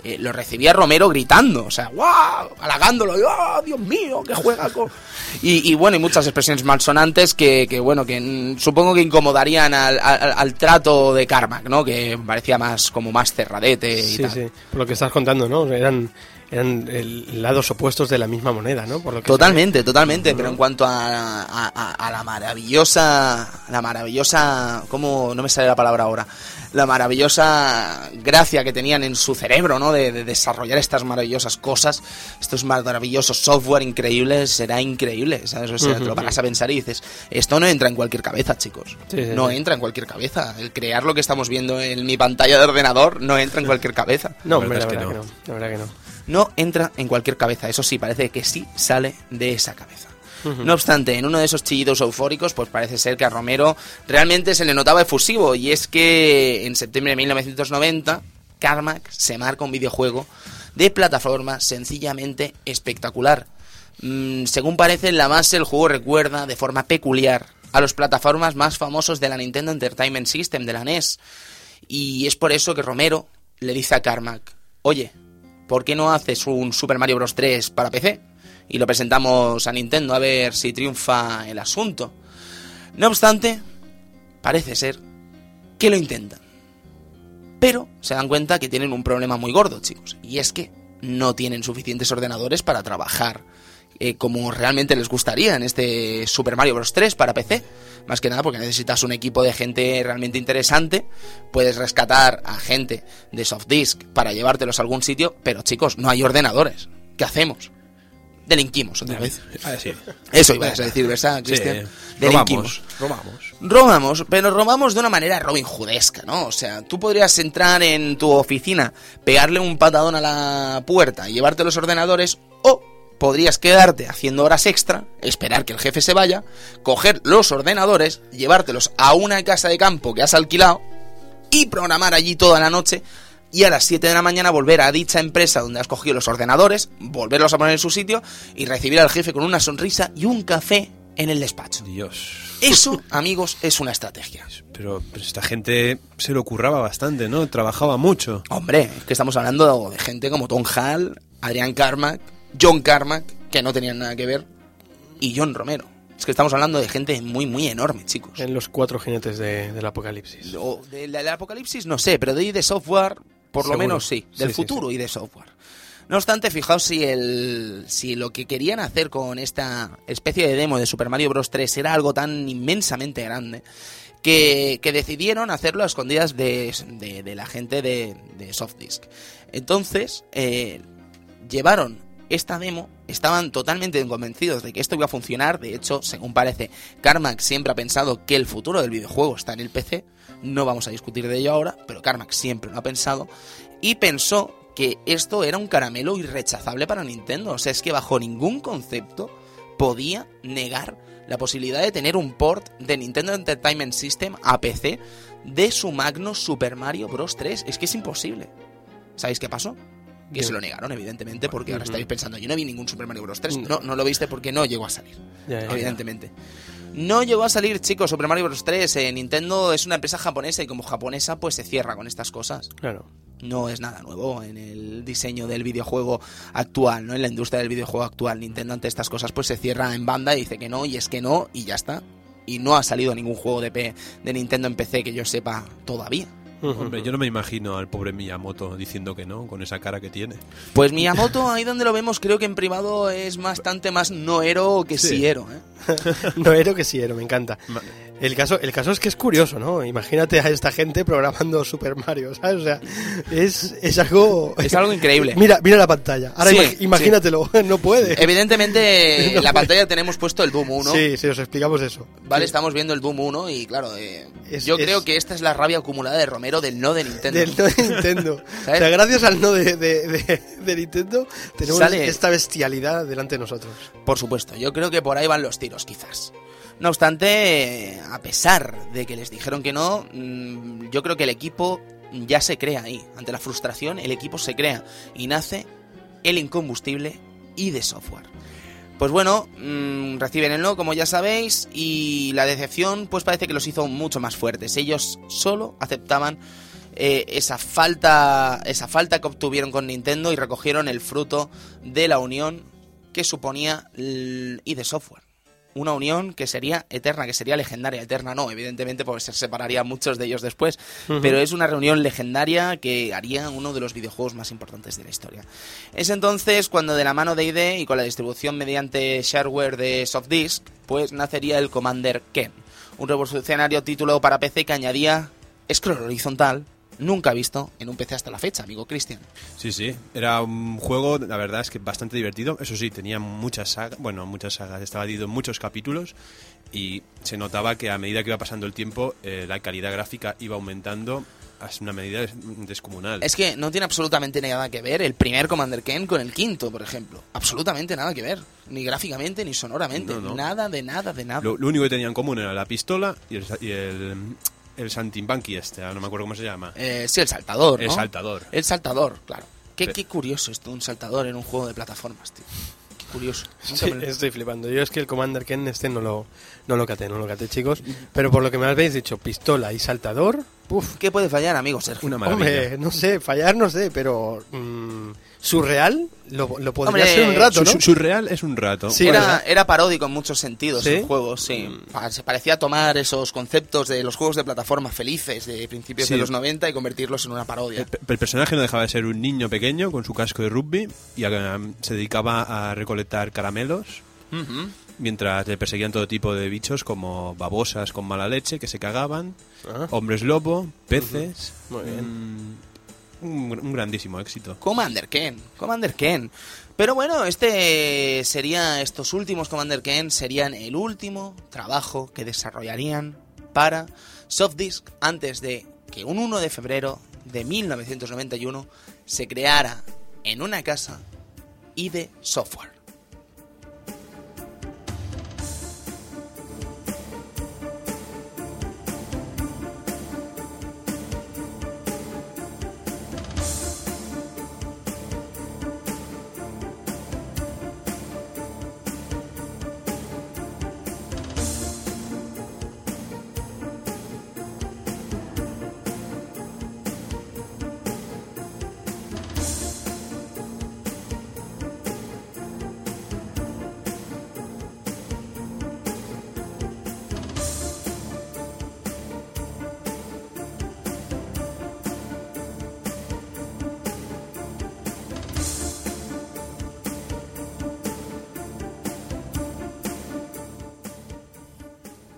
eh, lo recibía Romero gritando, o sea, ¡wow! halagándolo, ¡oh, Dios mío, qué juega con... Y, bueno, y muchas expresiones malsonantes que, que bueno, que supongo que incomodarían al, trato de Carmack, ¿no? Que parecía más, como más cerradete y sí, Sí, por lo que estás contando, ¿no? Eran eran el, lados opuestos de la misma moneda, ¿no? Por lo totalmente, totalmente. Pero en cuanto a, a, la maravillosa, la maravillosa, ¿cómo no me sale la palabra ahora? La maravillosa gracia que tenían en su cerebro, ¿no? De, desarrollar estas maravillosas cosas, estos maravillosos software increíbles, será increíble, ¿sabes? O sea, te lo paras a pensar y dices, esto no entra en cualquier cabeza, chicos. no entra en cualquier cabeza. El crear lo que estamos viendo en mi pantalla de ordenador no entra en cualquier cabeza. No, la verdad, que no. La verdad que no no entra en cualquier cabeza. Eso sí, parece que sí sale de esa cabeza. No obstante, en uno de esos chillidos eufóricos, pues parece ser que a Romero realmente se le notaba efusivo. Y es que en septiembre de 1990, Carmack se marca un videojuego de plataforma sencillamente espectacular. Mm, según parece, en la base el juego recuerda de forma peculiar a los plataformas más famosos de la Nintendo Entertainment System, de la NES. Y es por eso que Romero le dice a Carmack, oye, ¿por qué no haces un Super Mario Bros. 3 para PC? Y lo presentamos a Nintendo a ver si triunfa el asunto. No obstante, parece ser que lo intentan. Pero se dan cuenta que tienen un problema muy gordo, chicos. Y es que no tienen suficientes ordenadores para trabajar eh, como realmente les gustaría en este Super Mario Bros. 3 para PC. Más que nada porque necesitas un equipo de gente realmente interesante. Puedes rescatar a gente de soft disk para llevártelos a algún sitio, pero chicos, no hay ordenadores. ¿Qué hacemos? Delinquimos otra vez. Ah, Eso ibas a decir, ¿verdad, Cristian? Delinquimos. Robamos. Robamos, pero robamos de una manera Robin Hoodesca, ¿no? O sea, tú podrías entrar en tu oficina, pegarle un patadón a la puerta y llevarte los ordenadores, o podrías quedarte haciendo horas extra, esperar que el jefe se vaya, coger los ordenadores, llevártelos a una casa de campo que has alquilado y programar allí toda la noche y a las 7 de la mañana volver a dicha empresa donde has cogido los ordenadores, volverlos a poner en su sitio y recibir al jefe con una sonrisa y un café en el despacho. Dios. Eso, amigos, es una estrategia. Pero, esta gente se lo curraba bastante, ¿no? Trabajaba mucho. Hombre, es que estamos hablando de gente como Tom Hall, Adrian Carmack, John Carmack, que no tenían nada que ver, y John Romero. Es que estamos hablando de gente muy, muy enorme, chicos. En los cuatro jinetes de- del apocalipsis. O de la- del apocalipsis no sé, pero de de software, por lo menos sí. Del Sí, sí, futuro y de software. No obstante, fijaos si, el, si lo que querían hacer con esta especie de demo de Super Mario Bros. 3 era algo tan inmensamente grande que, que decidieron hacerlo a escondidas de, de- de la gente de, de Softdisk. Entonces, eh, llevaron esta demo, estaban totalmente convencidos de que esto iba a funcionar. De hecho, según parece, Carmack siempre ha pensado que el futuro del videojuego está en el PC. No vamos a discutir de ello ahora, pero Carmack siempre lo ha pensado. Y pensó que esto era un caramelo irrechazable para Nintendo. O sea, es que bajo ningún concepto podía negar la posibilidad de tener un port de Nintendo Entertainment System a PC de su magno Super Mario Bros. 3. Es que es imposible. ¿Sabéis qué pasó? Que Bien. se lo negaron, evidentemente, porque ahora estáis pensando, yo no vi ningún Super Mario Bros. 3. No. No, no lo viste porque no llegó a salir, evidentemente. No llegó a salir, chicos, Super Mario Bros. 3. Eh, Nintendo es una empresa japonesa y como japonesa, pues se cierra con estas cosas. Claro. No es nada nuevo en el diseño del videojuego actual, ¿no? En la industria del videojuego actual. Nintendo ante estas cosas pues se cierra en banda y dice que no, y es que no, y ya está. Y no ha salido ningún juego de, P de Nintendo en PC que yo sepa todavía. Hombre, yo no me imagino al pobre Miyamoto diciendo que no, con esa cara que tiene. Pues Miyamoto, ahí donde lo vemos, creo que en privado es bastante más noero que Sí. siero, ¿eh? No era que sí era, me encanta. Ma- El caso, el caso es que es curioso, ¿no? Imagínate a esta gente programando Super Mario, ¿sabes? O sea, es, es algo... Es algo increíble. Mira, mira la pantalla. Ahora Sí, imag- sí. imagínatelo, no puede. Evidentemente, en la puede. pantalla tenemos puesto el Boom 1. Sí, sí, os explicamos eso. Vale, Sí. estamos viendo el Boom 1 y claro, eh, Es- yo es- creo que esta es la rabia acumulada de Romero del no de Nintendo. Del no de Nintendo. o sea, gracias al no de, de- de- de Nintendo, tenemos Sale- esta bestialidad delante de nosotros. Por supuesto, yo creo que por ahí van los tiros, quizás. No obstante, a pesar de que les dijeron que no, mm, yo creo que el equipo ya se crea ahí. Ante la frustración, el equipo se crea y nace el incombustible y de software. Pues bueno, mm, reciben el no, como ya sabéis, y la decepción pues parece que los hizo mucho más fuertes. Ellos solo aceptaban eh, esa falta esa falta que obtuvieron con Nintendo y recogieron el fruto de la unión que suponía el ID Software. Una unión que sería eterna, que sería legendaria. Eterna no, evidentemente, porque se separarían muchos de ellos después. Pero es una reunión legendaria que haría uno de los videojuegos más importantes de la historia. Es entonces cuando de la mano de ID y con la distribución mediante shareware de Softdisk, pues nacería el Commander Ken. Un revolucionario título para PC que añadía scroll horizontal, nunca visto en un PC hasta la fecha, amigo Cristian. Sí, sí, era un juego, la verdad es que bastante divertido. Eso sí, tenía muchas sagas, bueno, muchas sagas, estaba dividido en muchos capítulos y se notaba que a medida que iba pasando el tiempo, eh, la calidad gráfica iba aumentando a una medida des- descomunal. Es que no tiene absolutamente nada que ver el primer Commander Ken con el quinto, por ejemplo. Absolutamente nada que ver. Ni gráficamente, ni sonoramente. No, no. Nada de nada de nada. Lo, lo único que tenían en común era la pistola y el, y el, el Santimbanqui este, ahora no me acuerdo cómo se llama. Eh, sí, el saltador, ¿no? El saltador. El saltador, claro. Qué, qué curioso esto, un saltador en un juego de plataformas, tío. Qué curioso. Sí, me estoy flipando. Yo es que el Commander Ken este no lo, no lo caté, no lo caté, chicos. Pero por lo que me habéis dicho, pistola y saltador, uf, ¿Qué puede fallar, amigo Sergio? Una maravilla. hombre, no sé, fallar no sé, pero mm, surreal lo, lo podría Hombre, ser un rato, Su- ¿no? su- surreal es un rato. Sí, era, era paródico en muchos sentidos ¿Sí? Mm. el juego, sí. Pa- Se parecía tomar esos conceptos de los juegos de plataforma felices de principios Sí. de los 90 y convertirlos en una parodia. El, el personaje no dejaba de ser un niño pequeño con su casco de rugby y a- se dedicaba a recolectar caramelos Ujú. mientras le perseguían todo tipo de bichos como babosas con mala leche que se cagaban, Ah, hombres lobo, peces. Muy bien. Mm, un, grandísimo éxito. Commander Ken, Commander Ken. Pero bueno, este sería, estos últimos Commander Ken serían el último trabajo que desarrollarían para Softdisk antes de que un 1 de febrero de 1991 se creara en una casa ID Software.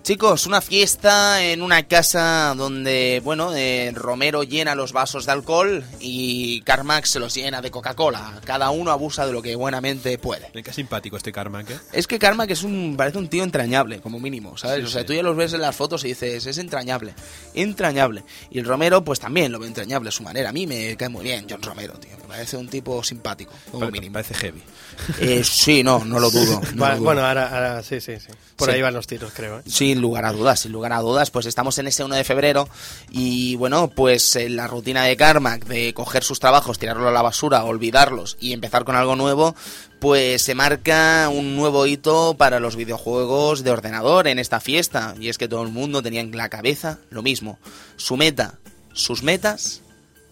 Chicos, una fiesta en una casa donde, bueno, eh, Romero llena los vasos de alcohol y Carmack se los llena de Coca-Cola. Cada uno abusa de lo que buenamente puede. Qué simpático este Carmack, ¿eh? Es que Carmack es un, parece un tío entrañable, como mínimo, ¿sabes? Sí, o sea, sí. tú ya los ves en las fotos y dices, es entrañable. Entrañable. Y el Romero, pues también lo ve entrañable a su manera. A mí me cae muy bien John Romero, tío. Me parece un tipo simpático, como Pare- mínimo. Parece heavy. Eh, sí, no, no lo dudo. no Va- lo dudo. bueno, ahora, ahora sí, sí, sí. Por Sí. ahí van los tiros, creo. ¿eh? Sin lugar a dudas, sin lugar a dudas, pues estamos en ese 1 de febrero y bueno, pues eh, la rutina de Carmack de coger sus trabajos, tirarlos a la basura, olvidarlos y empezar con algo nuevo, pues se marca un nuevo hito para los videojuegos de ordenador en esta fiesta y es que todo el mundo tenía en la cabeza lo mismo. Su meta, sus metas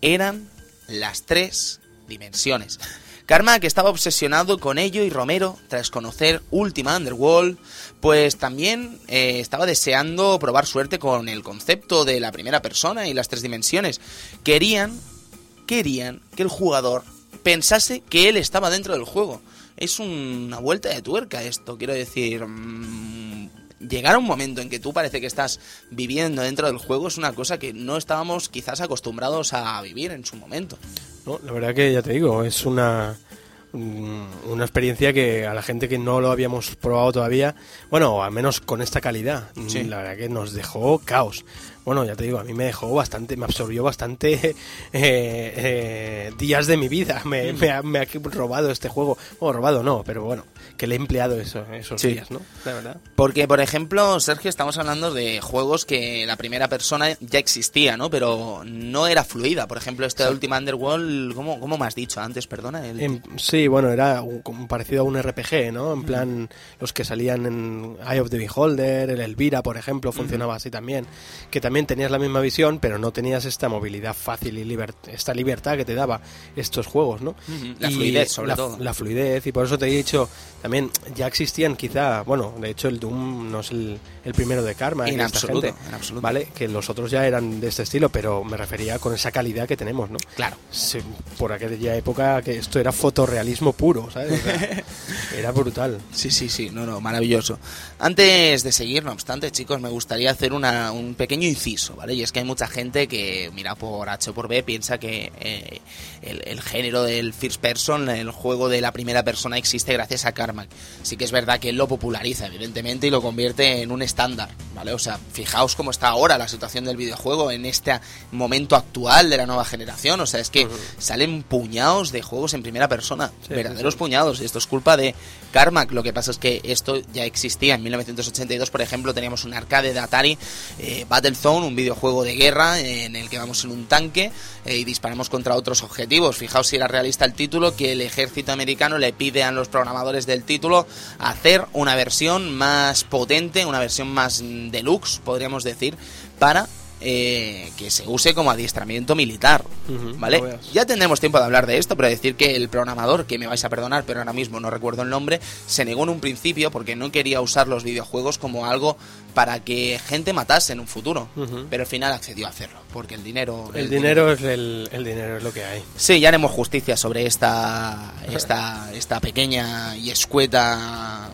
eran las tres dimensiones. Carmack estaba obsesionado con ello y Romero, tras conocer Ultima Underworld, pues también eh, estaba deseando probar suerte con el concepto de la primera persona y las tres dimensiones. Querían, querían que el jugador pensase que él estaba dentro del juego. Es una vuelta de tuerca esto, quiero decir... mm, Llegar a un momento en que tú parece que estás viviendo dentro del juego es una cosa que no estábamos quizás acostumbrados a vivir en su momento. No, la verdad que ya te digo, es una una experiencia que a la gente que no lo habíamos probado todavía, bueno, al menos con esta calidad, Sí. la verdad que nos dejó caos. Bueno, ya te digo, a mí me dejó bastante, me absorbió bastante eh, eh, días de mi vida. Me, me ha, me ha robado este juego. Bueno, robado no, pero bueno, que le he empleado eso, esos Sí. días, ¿no? La verdad. Porque, por ejemplo, Sergio, estamos hablando de juegos que la primera persona ya existía, ¿no? Pero no era fluida. Por ejemplo, este Ultima Underworld, ¿cómo, ¿cómo me has dicho antes? Perdona. El... En- sí, bueno, era un- parecido a un RPG, ¿no? En plan, los que salían en Eye of the Beholder, el Elvira, por ejemplo, funcionaba así también. Que también tenías la misma visión, pero no tenías esta movilidad fácil y liber- esta libertad que te daba estos juegos, ¿no? Ujú, la Y fluidez, sobre la, todo. La fluidez, y por eso te he dicho, también ya existían quizá, bueno, de hecho el Doom no es el, el primero de Karma. En esta absoluto, gente, en absoluto. ¿Vale? Que los otros ya eran de este estilo, pero me refería con esa calidad que tenemos, ¿no? Claro. Sí, por aquella época que esto era fotorrealismo puro, ¿sabes? O sea, era brutal. Sí, sí, sí, no, no, maravilloso. Antes de seguir, no obstante, chicos, me gustaría hacer una, un pequeño inciso, ¿vale? Y es que hay mucha gente que, mira, por H o por B, piensa que eh, el, el género del first person, el juego de la primera persona, existe gracias a Carmack. Sí que es verdad que él lo populariza, evidentemente, y lo convierte en un estándar, ¿vale? O sea, fijaos cómo está ahora la situación del videojuego en este momento actual de la nueva generación. O sea, es que salen puñados de juegos en primera persona, Sí, verdaderos sí. puñados. Y esto es culpa de Carmack. Lo que pasa es que esto ya existía. En 1982, por ejemplo, teníamos un arcade de Atari, eh, Battlezone, un videojuego de guerra en el que vamos en un tanque eh, y disparamos contra otros objetivos. Fijaos si era realista el título, que el ejército americano le pide a los programadores del título hacer una versión más potente, una versión más mm, deluxe, podríamos decir, para eh, que se use como adiestramiento militar. ¿Vale? Ya tendremos tiempo de hablar de esto, pero decir que el programador, que me vais a perdonar, pero ahora mismo no recuerdo el nombre, se negó en un principio porque no quería usar los videojuegos como algo para que gente matase en un futuro. Pero al final accedió a hacerlo, porque el dinero... El dinero es el, el dinero es lo que hay. Sí, ya haremos justicia sobre esta, esta, esta pequeña y escueta...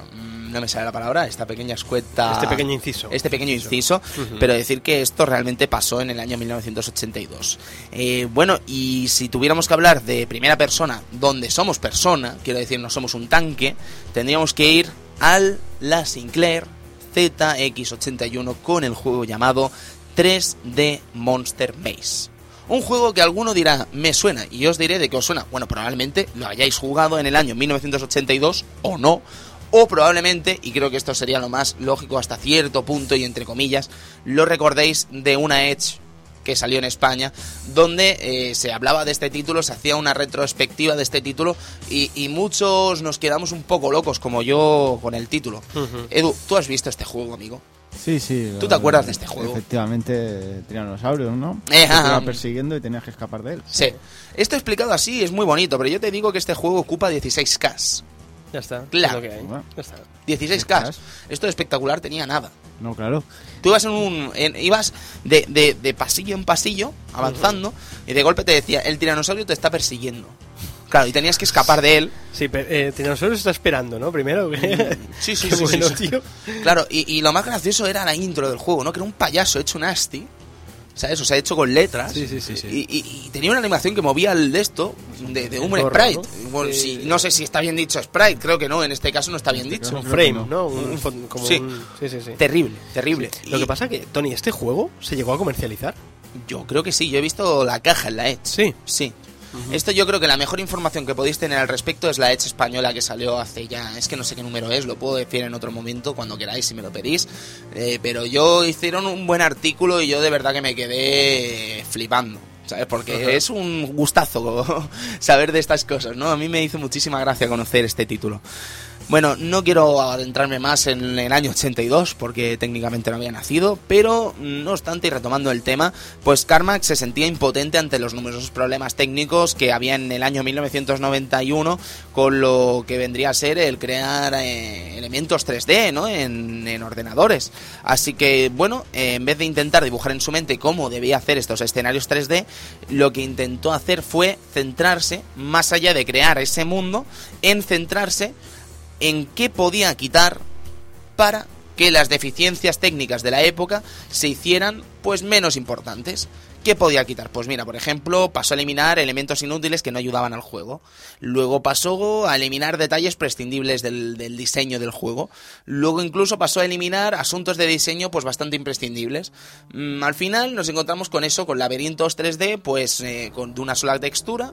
No me sale la palabra, esta pequeña escueta... Este pequeño inciso. Este pequeño inciso, pero decir que esto realmente pasó en el año 1982. Eh, bueno, y si tuviéramos que hablar de primera persona, donde somos persona, quiero decir, no somos un tanque, tendríamos que ir al la Sinclair ZX81 con el juego llamado 3D Monster Maze. Un juego que alguno dirá, me suena, y yo os diré de qué os suena. Bueno, probablemente lo hayáis jugado en el año 1982 o no, o probablemente, y creo que esto sería lo más lógico hasta cierto punto y entre comillas, lo recordéis de una Edge que salió en España, donde eh, se hablaba de este título, se hacía una retrospectiva de este título y, y muchos nos quedamos un poco locos, como yo con el título. Edu, ¿tú has visto este juego, amigo? Sí, sí. ¿Tú te acuerdas de este juego? Efectivamente, tiranosaurios, ¿no? Eh, Que te iba persiguiendo y tenías que escapar de él. Sí. Esto explicado así es muy bonito, pero yo te digo que este juego ocupa 16K. Ya está. Claro. es lo que hay. Bueno. Ya está. 16K. Esto de espectacular tenía nada. No, claro. Tú ibas en un. en- ibas de, de- de pasillo en pasillo, avanzando, y de golpe te decía, el tiranosaurio te está persiguiendo. Claro, y tenías que escapar de él. Sí, pero eh, Tiranosaurio está esperando, ¿no? Primero. que- Sí, sí, Qué sí, sí, bueno, sí. tío. Claro, y, y lo más gracioso era la intro del juego, ¿no? Que era un payaso hecho nasty. ¿Sabes? O sea, hecho con letras. Sí, sí, sí. sí. Y, y- y tenía una animación que movía el de esto, de, de un sprite. ¿no? Bueno, no sé si está bien dicho sprite, creo que no, en este caso no está bien dicho. Un frame, no. ¿no? Un- un como Sí. un- sí, sí, sí. Terrible, terrible. Lo Y que pasa que, Tony, ¿este juego se llegó a comercializar? Yo creo que sí, yo he visto la caja en la Edge. Sí. Sí. Esto yo creo que la mejor información que podéis tener al respecto es la Edge española que salió hace ya, es que no sé qué número es, lo puedo decir en otro momento cuando queráis si me lo pedís, Eh, pero yo hicieron un buen artículo y yo de verdad que me quedé flipando. ¿Sabes? Porque es un gustazo saber de estas cosas, ¿no? A mí me hizo muchísima gracia conocer este título. Bueno, no quiero adentrarme más en el año 82 porque técnicamente no había nacido, pero no obstante, y retomando el tema, pues Carmack se sentía impotente ante los numerosos problemas técnicos que había en el año 1991 con lo que vendría a ser el crear eh, elementos 3D ¿no? en, en ordenadores. Así que, bueno, eh, en vez de intentar dibujar en su mente cómo debía hacer estos escenarios 3D, lo que intentó hacer fue centrarse, más allá de crear ese mundo, en centrarse en qué podía quitar para que las deficiencias técnicas de la época se hicieran pues menos importantes. ¿Qué podía quitar? Pues mira, por ejemplo, pasó a eliminar elementos inútiles que no ayudaban al juego. Luego pasó a eliminar detalles prescindibles del, diseño del juego. Luego incluso pasó a eliminar asuntos de diseño pues bastante imprescindibles. Mm, al final nos encontramos con eso, con laberintos 3D, pues eh, con de una sola textura,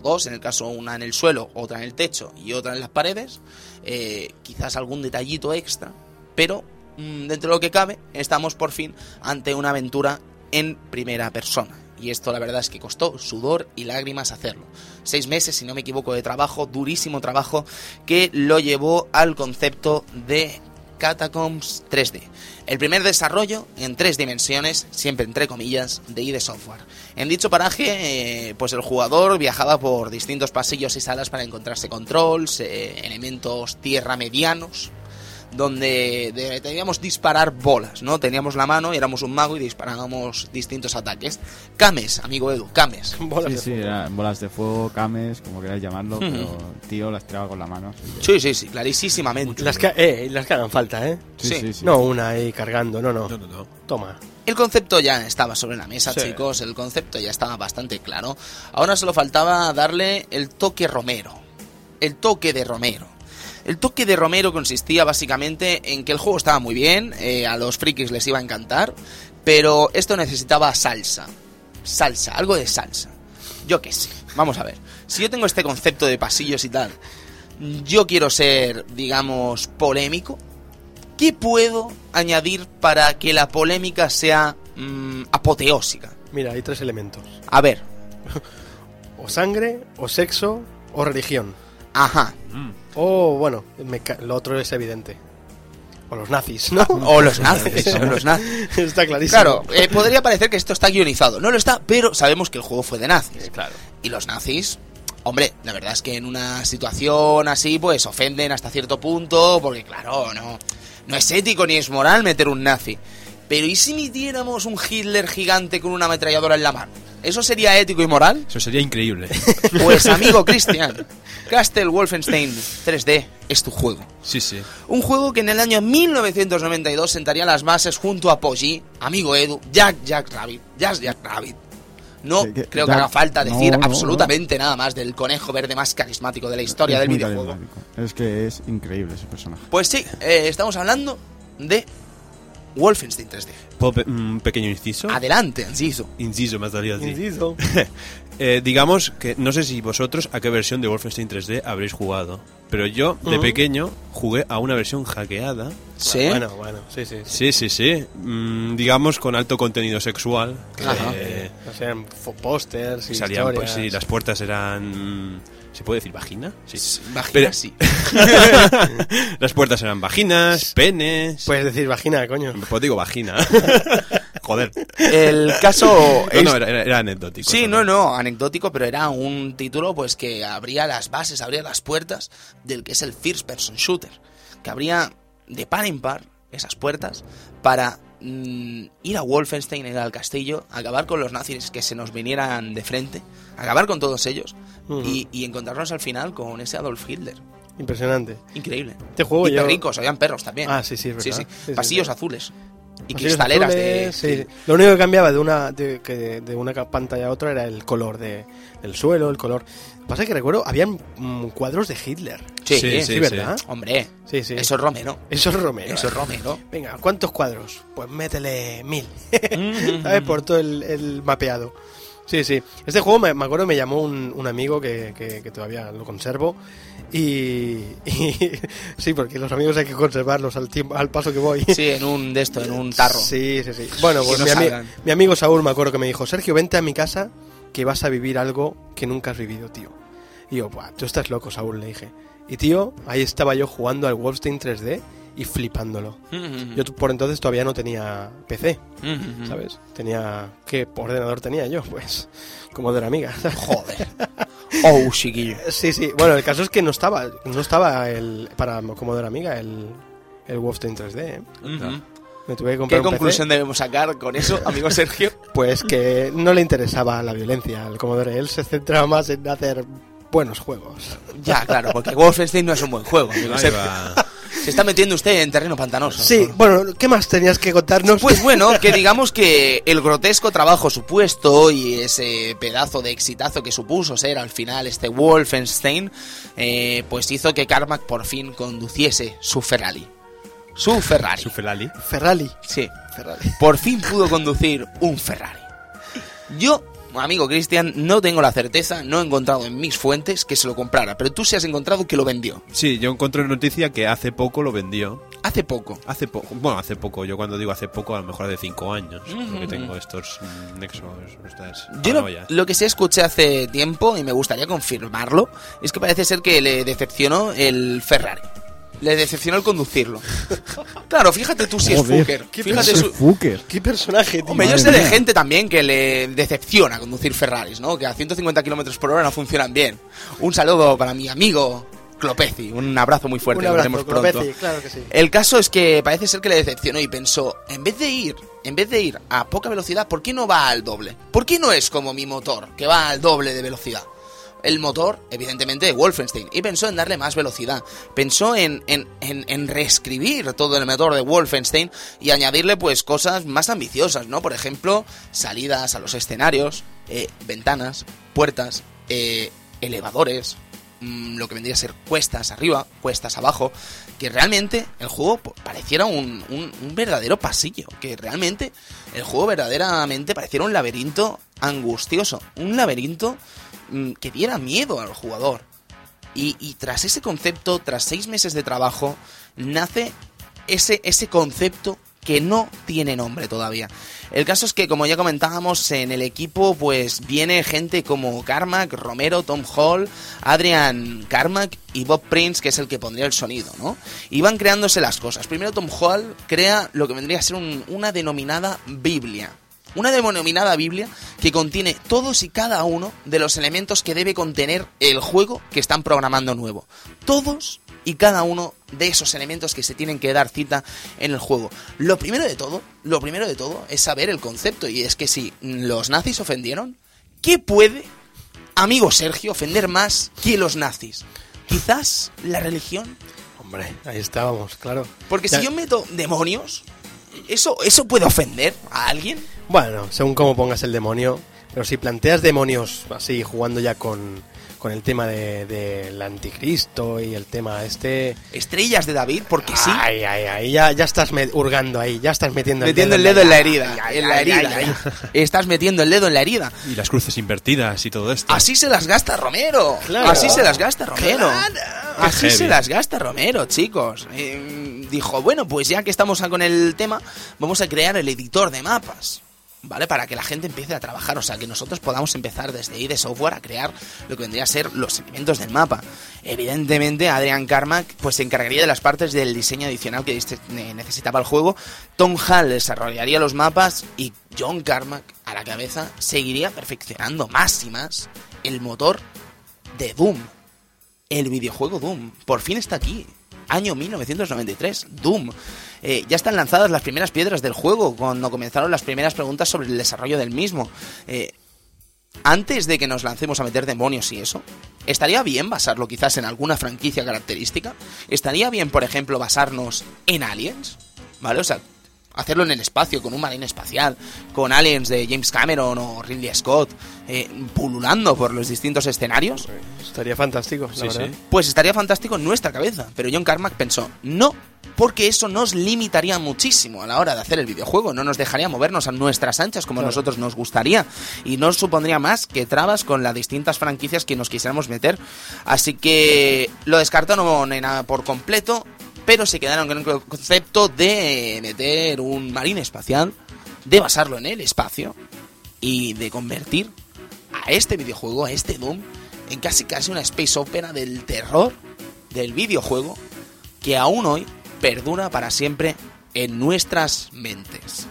dos, en el caso una en el suelo, otra en el techo y otra en las paredes, eh, quizás algún detallito extra, pero mm, dentro de lo que cabe estamos por fin ante una aventura en primera persona. Y esto la verdad es que costó sudor y lágrimas hacerlo. Seis meses, si no me equivoco, de trabajo, durísimo trabajo, que lo llevó al concepto de Catacombs 3D. El primer desarrollo en tres dimensiones, siempre entre comillas, de ID Software. En dicho paraje, eh, pues el jugador viajaba por distintos pasillos y salas para encontrarse controls, eh, elementos tierra medianos, donde de- debíamos disparar bolas, ¿no? Teníamos la mano y éramos un mago y disparábamos distintos ataques. Kames, amigo Edu, Kames. Bolas Sí, de sí, fuego. era bolas de fuego, cames, como queráis llamarlo, pero tío las tiraba con la mano. Sí, sí, sí, clarísimamente. Las que, eh, las que hagan falta, ¿eh? Sí, sí. sí, sí. No una ahí cargando, no, no. No, no, no. Toma. El concepto ya estaba sobre la mesa, Sí. chicos, el concepto ya estaba bastante claro. Ahora solo faltaba darle el toque Romero. El toque de Romero. El toque de Romero consistía básicamente en que el juego estaba muy bien, eh, a los frikis les iba a encantar, pero esto necesitaba salsa. Salsa, algo de salsa. Yo qué sé, vamos a ver. Si yo tengo este concepto de pasillos y tal, yo quiero ser, digamos, polémico, ¿qué puedo añadir para que la polémica sea mm, apoteósica? Mira, hay tres elementos. A ver, O sangre, o sexo, o religión. Ajá. O, bueno, me ca- lo otro es evidente. O los nazis, ¿no? O los nazis, o los nazis. Está clarísimo. Claro, eh, podría parecer que esto está guionizado. No lo está, pero sabemos que el juego fue de nazis. claro. Y los nazis, hombre, la verdad es que en una situación así, pues ofenden hasta cierto punto, porque claro, no, no es ético ni es moral meter un nazi. Pero ¿y si metiéramos un Hitler gigante con una ametralladora en la mano? ¿Eso sería ético y moral? Eso sería increíble. Pues amigo Cristian, Castle Wolfenstein 3D es tu juego. Sí, sí. Un juego que en el año 1992 sentaría las bases junto a Poggi, amigo Edu, Jack Jack Rabbit, Jack Jack Rabbit. No que- creo que haga falta decir no, no. absolutamente nada más del conejo verde más carismático de la historia Es del videojuego. carismático. Es que es increíble ese personaje. Pues sí, eh, estamos hablando de Wolfenstein 3D. ¿Puedo pe- un pequeño inciso? Adelante, Inciso. Inciso, me daría decir. Inciso. Eh, digamos que no sé si vosotros a qué versión de Wolfenstein 3D habréis jugado, pero yo de Ujú. pequeño jugué a una versión hackeada. Sí. Bueno, bueno, sí, sí. sí. Sí, sí, sí. Mm, digamos con alto contenido sexual. que, Ajá. eh, O sea, pósters y salían, pues historias. sí, las puertas eran. ¿Se puede decir vagina? Sí. Pero- sí. las puertas eran vaginas, penes. Puedes decir vagina, coño. Pues digo vagina. Joder. El caso No, no, era, anecdótico. Sí, no, no, anecdótico, pero era un título pues que abría las bases, abría las puertas del que es el First Person Shooter, que abría de par en par esas puertas para mm, ir a Wolfenstein, ir al castillo, acabar con los nazis que se nos vinieran de frente, acabar con todos ellos y, y encontrarnos al final con ese Adolf Hitler. Impresionante. Increíble. Este juego y yo- perricos, habían perros también. Ah, sí, sí, es Sí, verdad. sí. Pasillos sí. azules. Y Pasillos cristaleras de... azules, sí. Lo único que cambiaba de una de, que de una pantalla a otra era el color de, del suelo, el color. Pasa que recuerdo, habían mm, cuadros de Hitler. Sí, Sí, Sí, sí, ¿verdad? Hombre, Sí, sí. eso es Romero. Eso es Romero. Eso es Romero. Venga, ¿cuántos cuadros? Pues métele mil. ¿Sabes? Por todo el, el mapeado. Sí, sí. Este juego me, me acuerdo me llamó un, un amigo que, que- que todavía lo conservo. Y, y- sí, porque los amigos hay que conservarlos al tiempo, al paso que voy. Sí, en un de esto, en un tarro. Sí, sí, sí. Bueno, pues no mi, ami- mi amigo Saúl me acuerdo que me dijo, Sergio, vente a mi casa que vas a vivir algo que nunca has vivido, tío. Y yo, Buah, tú estás loco, Saúl, le dije. Y tío, ahí estaba yo jugando al Wolfenstein 3D y flipándolo. Mm, Yo por entonces todavía no tenía PC, mm, mm. ¿sabes? Tenía... ¿Qué ordenador tenía yo? Pues... Como de la amiga. Joder. Oh, chiquillo. sí, sí. Bueno, el caso es que no estaba... No estaba el... Para como de la amiga el... El Wolfenstein 3D, ¿eh? Ujú. Me tuve que comprar ¿Qué un PC. conclusión debemos sacar con eso, amigo Sergio? Pues que no le interesaba la violencia al Commodore. Él se centraba más en hacer buenos juegos. Ya, claro, porque Wolfenstein no es un buen juego, amigo Sergio. Se está metiendo usted en terreno pantanoso. Sí, bueno, ¿qué más tenías que contarnos? Pues bueno, que digamos que el grotesco trabajo supuesto y ese pedazo de exitazo que supuso ser al final este Wolfenstein, eh, pues hizo que Carmack por fin conduciese su Ferrari. Su Ferrari. Su Ferrari. Ferrari. Sí. Ferrari. Por fin pudo conducir un Ferrari. Yo, amigo Cristian, no tengo la certeza, no he encontrado en mis fuentes que se lo comprara, pero tú sí has encontrado que lo vendió. Sí, yo encontré noticia que hace poco lo vendió. Hace poco. Hace poco, bueno, hace poco, yo cuando digo hace poco, a lo mejor de 5 años, porque tengo estos nexos, estas Yo lo, lo que sí escuché hace tiempo, y me gustaría confirmarlo, es que parece ser que le decepcionó el Ferrari. Le decepcionó el conducirlo. Claro, fíjate tú si es Fuker. qué Fíjate su... Fuker. ¿Qué personaje, tío? Hombre, yo sé de gente también que le decepciona conducir Ferraris, ¿no? Que a 150 kilómetros por hora no funcionan bien. Un saludo para mi amigo Clopezi. Un abrazo muy fuerte, Un lo abrazo, veremos pronto. Clopezi, claro que sí. El caso es que parece ser que le decepcionó y pensó, en vez de ir, en vez de ir a poca velocidad, ¿por qué no va al doble? ¿Por qué no es como mi motor, que va al doble de velocidad? El motor, evidentemente, de Wolfenstein, y pensó en darle más velocidad. Pensó en, en, en, reescribir todo el motor de Wolfenstein y añadirle, pues, cosas más ambiciosas, ¿no? Por ejemplo, salidas a los escenarios, eh, ventanas, puertas, eh, elevadores, mm, lo que vendría a ser cuestas arriba, cuestas abajo, que realmente el juego pareciera un, un- verdadero pasillo, que realmente el juego verdaderamente pareciera un laberinto angustioso, un laberinto que diera miedo al jugador. Y, tras ese concepto, tras seis meses de trabajo, nace ese, ese concepto que no tiene nombre todavía. El caso es que, como ya comentábamos, en el equipo pues viene gente como Carmack, Romero, Tom Hall, Adrian Carmack y Bob Prince, que es el que pondría el sonido, ¿no? Y van creándose las cosas. Primero Tom Hall crea lo que vendría a ser un- una denominada Biblia. Una denominada Biblia que contiene todos y cada uno de los elementos que debe contener el juego que están programando nuevo. Todos y cada uno de esos elementos que se tienen que dar cita en el juego. Lo primero de todo, lo primero de todo es saber el concepto y es que si los nazis ofendieron, ¿qué puede, amigo Sergio, ofender más que los nazis? Quizás la religión. Hombre, ahí estábamos, claro. Porque Ya- si yo meto demonios, ¿eso, ¿eso puede ofender a alguien? Bueno, según cómo pongas el demonio. Pero si planteas demonios así, jugando ya con, con el tema de- del anticristo y el tema este... Estrellas de David, porque sí. Ay, ay, ay, ya, ya estás hurgando ahí, ya estás metiendo, metiendo el dedo en la herida. Ay, ay, en la ay, herida. ay, ay. Estás metiendo el dedo en la herida. Y las cruces invertidas y todo esto. Así se las gasta Romero. Claro. Así se las gasta Romero. Así se las gasta Romero, chicos. Eh, dijo, bueno, pues ya que estamos con el tema, vamos a crear el editor de mapas. ¿Vale? Para que la gente empiece a trabajar, o sea, que nosotros podamos empezar desde ID Software a crear lo que vendría a ser los elementos del mapa. Evidentemente, Adrian Carmack pues se encargaría de las partes del diseño adicional que este- ne- necesitaba el juego. Tom Hall desarrollaría los mapas y John Carmack, a la cabeza, seguiría perfeccionando más y más el motor de Doom. El videojuego Doom. Por fin está aquí. Año 1993, Doom. Eh, ya están lanzadas las primeras piedras del juego cuando comenzaron las primeras preguntas sobre el desarrollo del mismo. Eh, antes de que nos lancemos a meter demonios y eso, ¿estaría bien basarlo quizás en alguna franquicia característica? ¿Estaría bien, por ejemplo, basarnos en aliens? ¿Vale? O sea, hacerlo en el espacio, con un marine espacial, con aliens de James Cameron o Ridley Scott, eh, pululando por los distintos escenarios. Estaría fantástico, la Sí, verdad. sí. Pues estaría fantástico en nuestra cabeza. Pero John Carmack pensó, no, porque eso nos limitaría muchísimo a la hora de hacer el videojuego. No nos dejaría movernos a nuestras anchas como a Claro. nosotros nos gustaría. Y no supondría más que trabas con las distintas franquicias que nos quisiéramos meter. Así que lo descartaron en- por completo. Pero se quedaron con el concepto de meter un marine espacial, de basarlo en el espacio y de convertir a este videojuego, a este Doom, en casi casi una space opera del terror del videojuego que aún hoy perdura para siempre en nuestras mentes.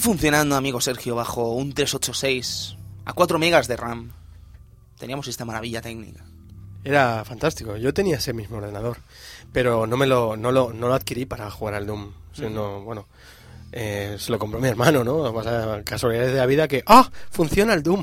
Y funcionando, amigo Sergio, bajo un 386 a 4 megas de RAM. Teníamos esta maravilla técnica. Era fantástico. Yo tenía ese mismo ordenador, pero no me lo, no lo, no lo adquirí para jugar al Doom. Sino, bueno, eh, se lo compró mi hermano, ¿no? Pasa casualidades de la vida que ¡ah! Funciona el Doom.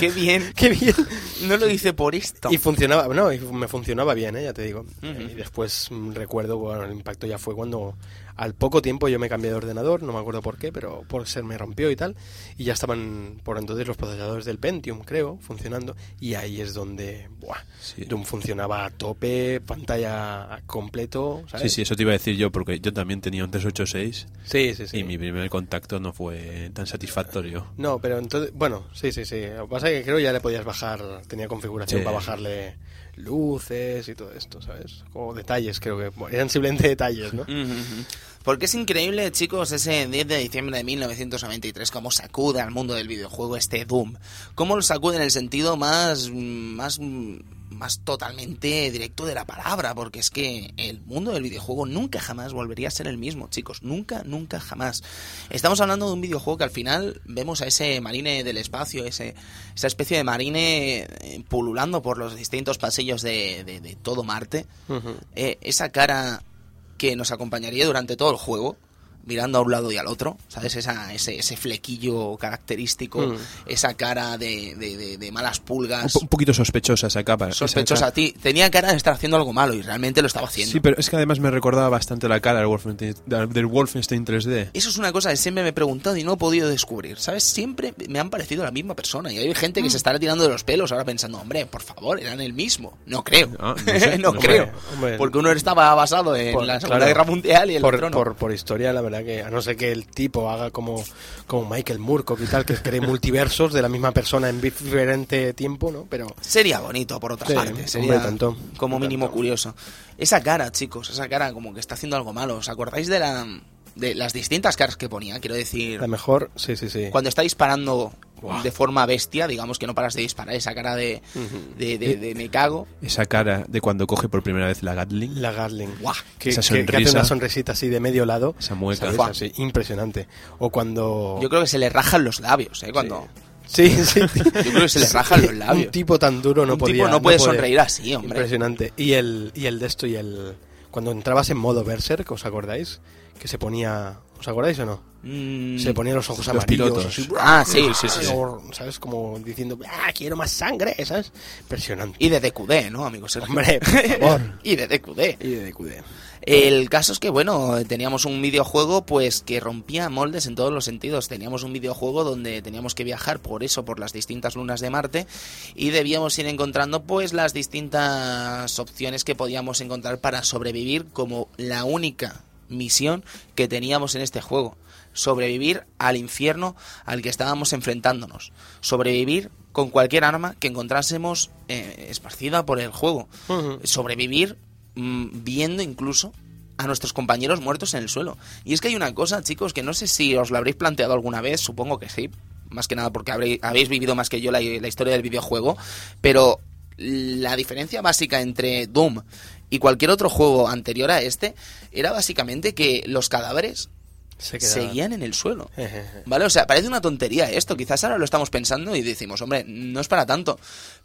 ¡Qué bien! ¡Qué bien! No lo hice por esto. Y funcionaba, no, y me funcionaba bien, ¿eh? ya te digo. Y después mm, recuerdo, bueno, el impacto ya fue cuando al poco tiempo yo me cambié de ordenador, no me acuerdo por qué, pero por ser me rompió y tal, y ya estaban por entonces los procesadores del Pentium, creo, funcionando, y ahí es donde, buah, Sí. Doom funcionaba a tope, pantalla a completo, ¿sabes? Sí, sí, eso te iba a decir yo, porque yo también tenía un 386 Sí, sí, sí. y mi primer contacto no fue tan satisfactorio. No, pero entonces, bueno, sí, sí, sí. Lo que pasa es que creo que ya le podías bajar, tenía configuración Sí. para bajarle luces y todo esto, ¿sabes? Como detalles, creo que bueno, eran simplemente detalles, ¿no? Porque es increíble, chicos, ese 10 de diciembre de 1993, cómo sacude al mundo del videojuego este Doom. Cómo lo sacude en el sentido más, más, más totalmente directo de la palabra, porque es que el mundo del videojuego nunca jamás volvería a ser el mismo, chicos. Nunca, nunca jamás. Estamos hablando de un videojuego que al final vemos a ese marine del espacio, ese, esa especie de marine eh, pululando por los distintos pasillos de, de- de todo Marte. Eh, esa cara que nos acompañaría durante todo el juego, mirando a un lado y al otro, ¿sabes? Esa, ese, ese flequillo característico, Mm. esa cara de, de- de- de malas Un, pulgas, po- un poquito sospechosa esa capa. esa sospechosa cara. a ti. Tenía cara de estar haciendo algo malo y realmente lo estaba haciendo. Sí, pero es que además me recordaba bastante la cara del Wolfenstein, del Wolfenstein 3D. Eso es una cosa que siempre me he preguntado y no he podido descubrir, ¿sabes? Siempre me han parecido la misma persona y hay gente que se estará tirando de los pelos ahora pensando, hombre, por favor, eran el mismo. No creo. No sé, no no sé. creo. Hombre, Porque uno estaba basado en Por- la Segunda claro. Guerra Mundial y el por, otro no. por, por historia, la verdad que a no ser que el tipo haga como, como Michael Moorcock y tal, que cree multiversos de la misma persona en diferente tiempo, ¿no? Pero Sería bonito, por otra Sí, parte. Sería tanto, como mínimo tanto. curioso. Esa cara, chicos, esa cara como que está haciendo algo malo. ¿Os acordáis de la de las distintas caras que ponía? Quiero decir, la mejor, sí, sí, sí. cuando está disparando de forma bestia, digamos que no paras de disparar esa cara de, de, de- de me cago. Esa cara de cuando coge por primera vez la Gatling. La Gatling. Guau. Que, Esa que- que hace una sonrisita así de medio lado. Esa mueca. impresionante. O cuando... Yo creo que se le rajan los labios, ¿eh? Cuando... Sí, sí. Yo creo que se le rajan los labios. Un tipo tan duro no Un podía... tipo no puede sonreír así, hombre. Impresionante. Y el, y el de esto y el... Cuando entrabas en modo Berserk, ¿os acordáis? Que se ponía... ¿Os acordáis o no? Mm, Se ponía los ojos Los amarillos. pilotos. así, Ah, sí, sí, sí. sí. ¿Sabes? Como diciendo, ah, quiero más sangre, ¿sabes? Impresionante. Y de DQD, ¿no, amigos? Hombre, por favor. y de DQD. Y de DQD. El caso es que, bueno, teníamos un videojuego pues que rompía moldes en todos los sentidos. Teníamos un videojuego donde teníamos que viajar por eso, por las distintas lunas de Marte y debíamos ir encontrando pues las distintas opciones que podíamos encontrar para sobrevivir como la única misión que teníamos en este juego. Sobrevivir al infierno al que estábamos enfrentándonos. Sobrevivir con cualquier arma que encontrásemos eh, esparcida por el juego. Sobrevivir mm, viendo incluso a nuestros compañeros muertos en el suelo. Y es que hay una cosa, chicos, que no sé si os lo habréis planteado alguna vez, supongo que sí, más que nada porque habréis, habéis vivido más que yo la, la historia del videojuego, pero la diferencia básica entre Doom y cualquier otro juego anterior a este era básicamente que los cadáveres Se quedaban. seguían en el suelo. ¿Vale? O sea, parece una tontería esto. Quizás ahora lo estamos pensando y decimos, hombre, no es para tanto.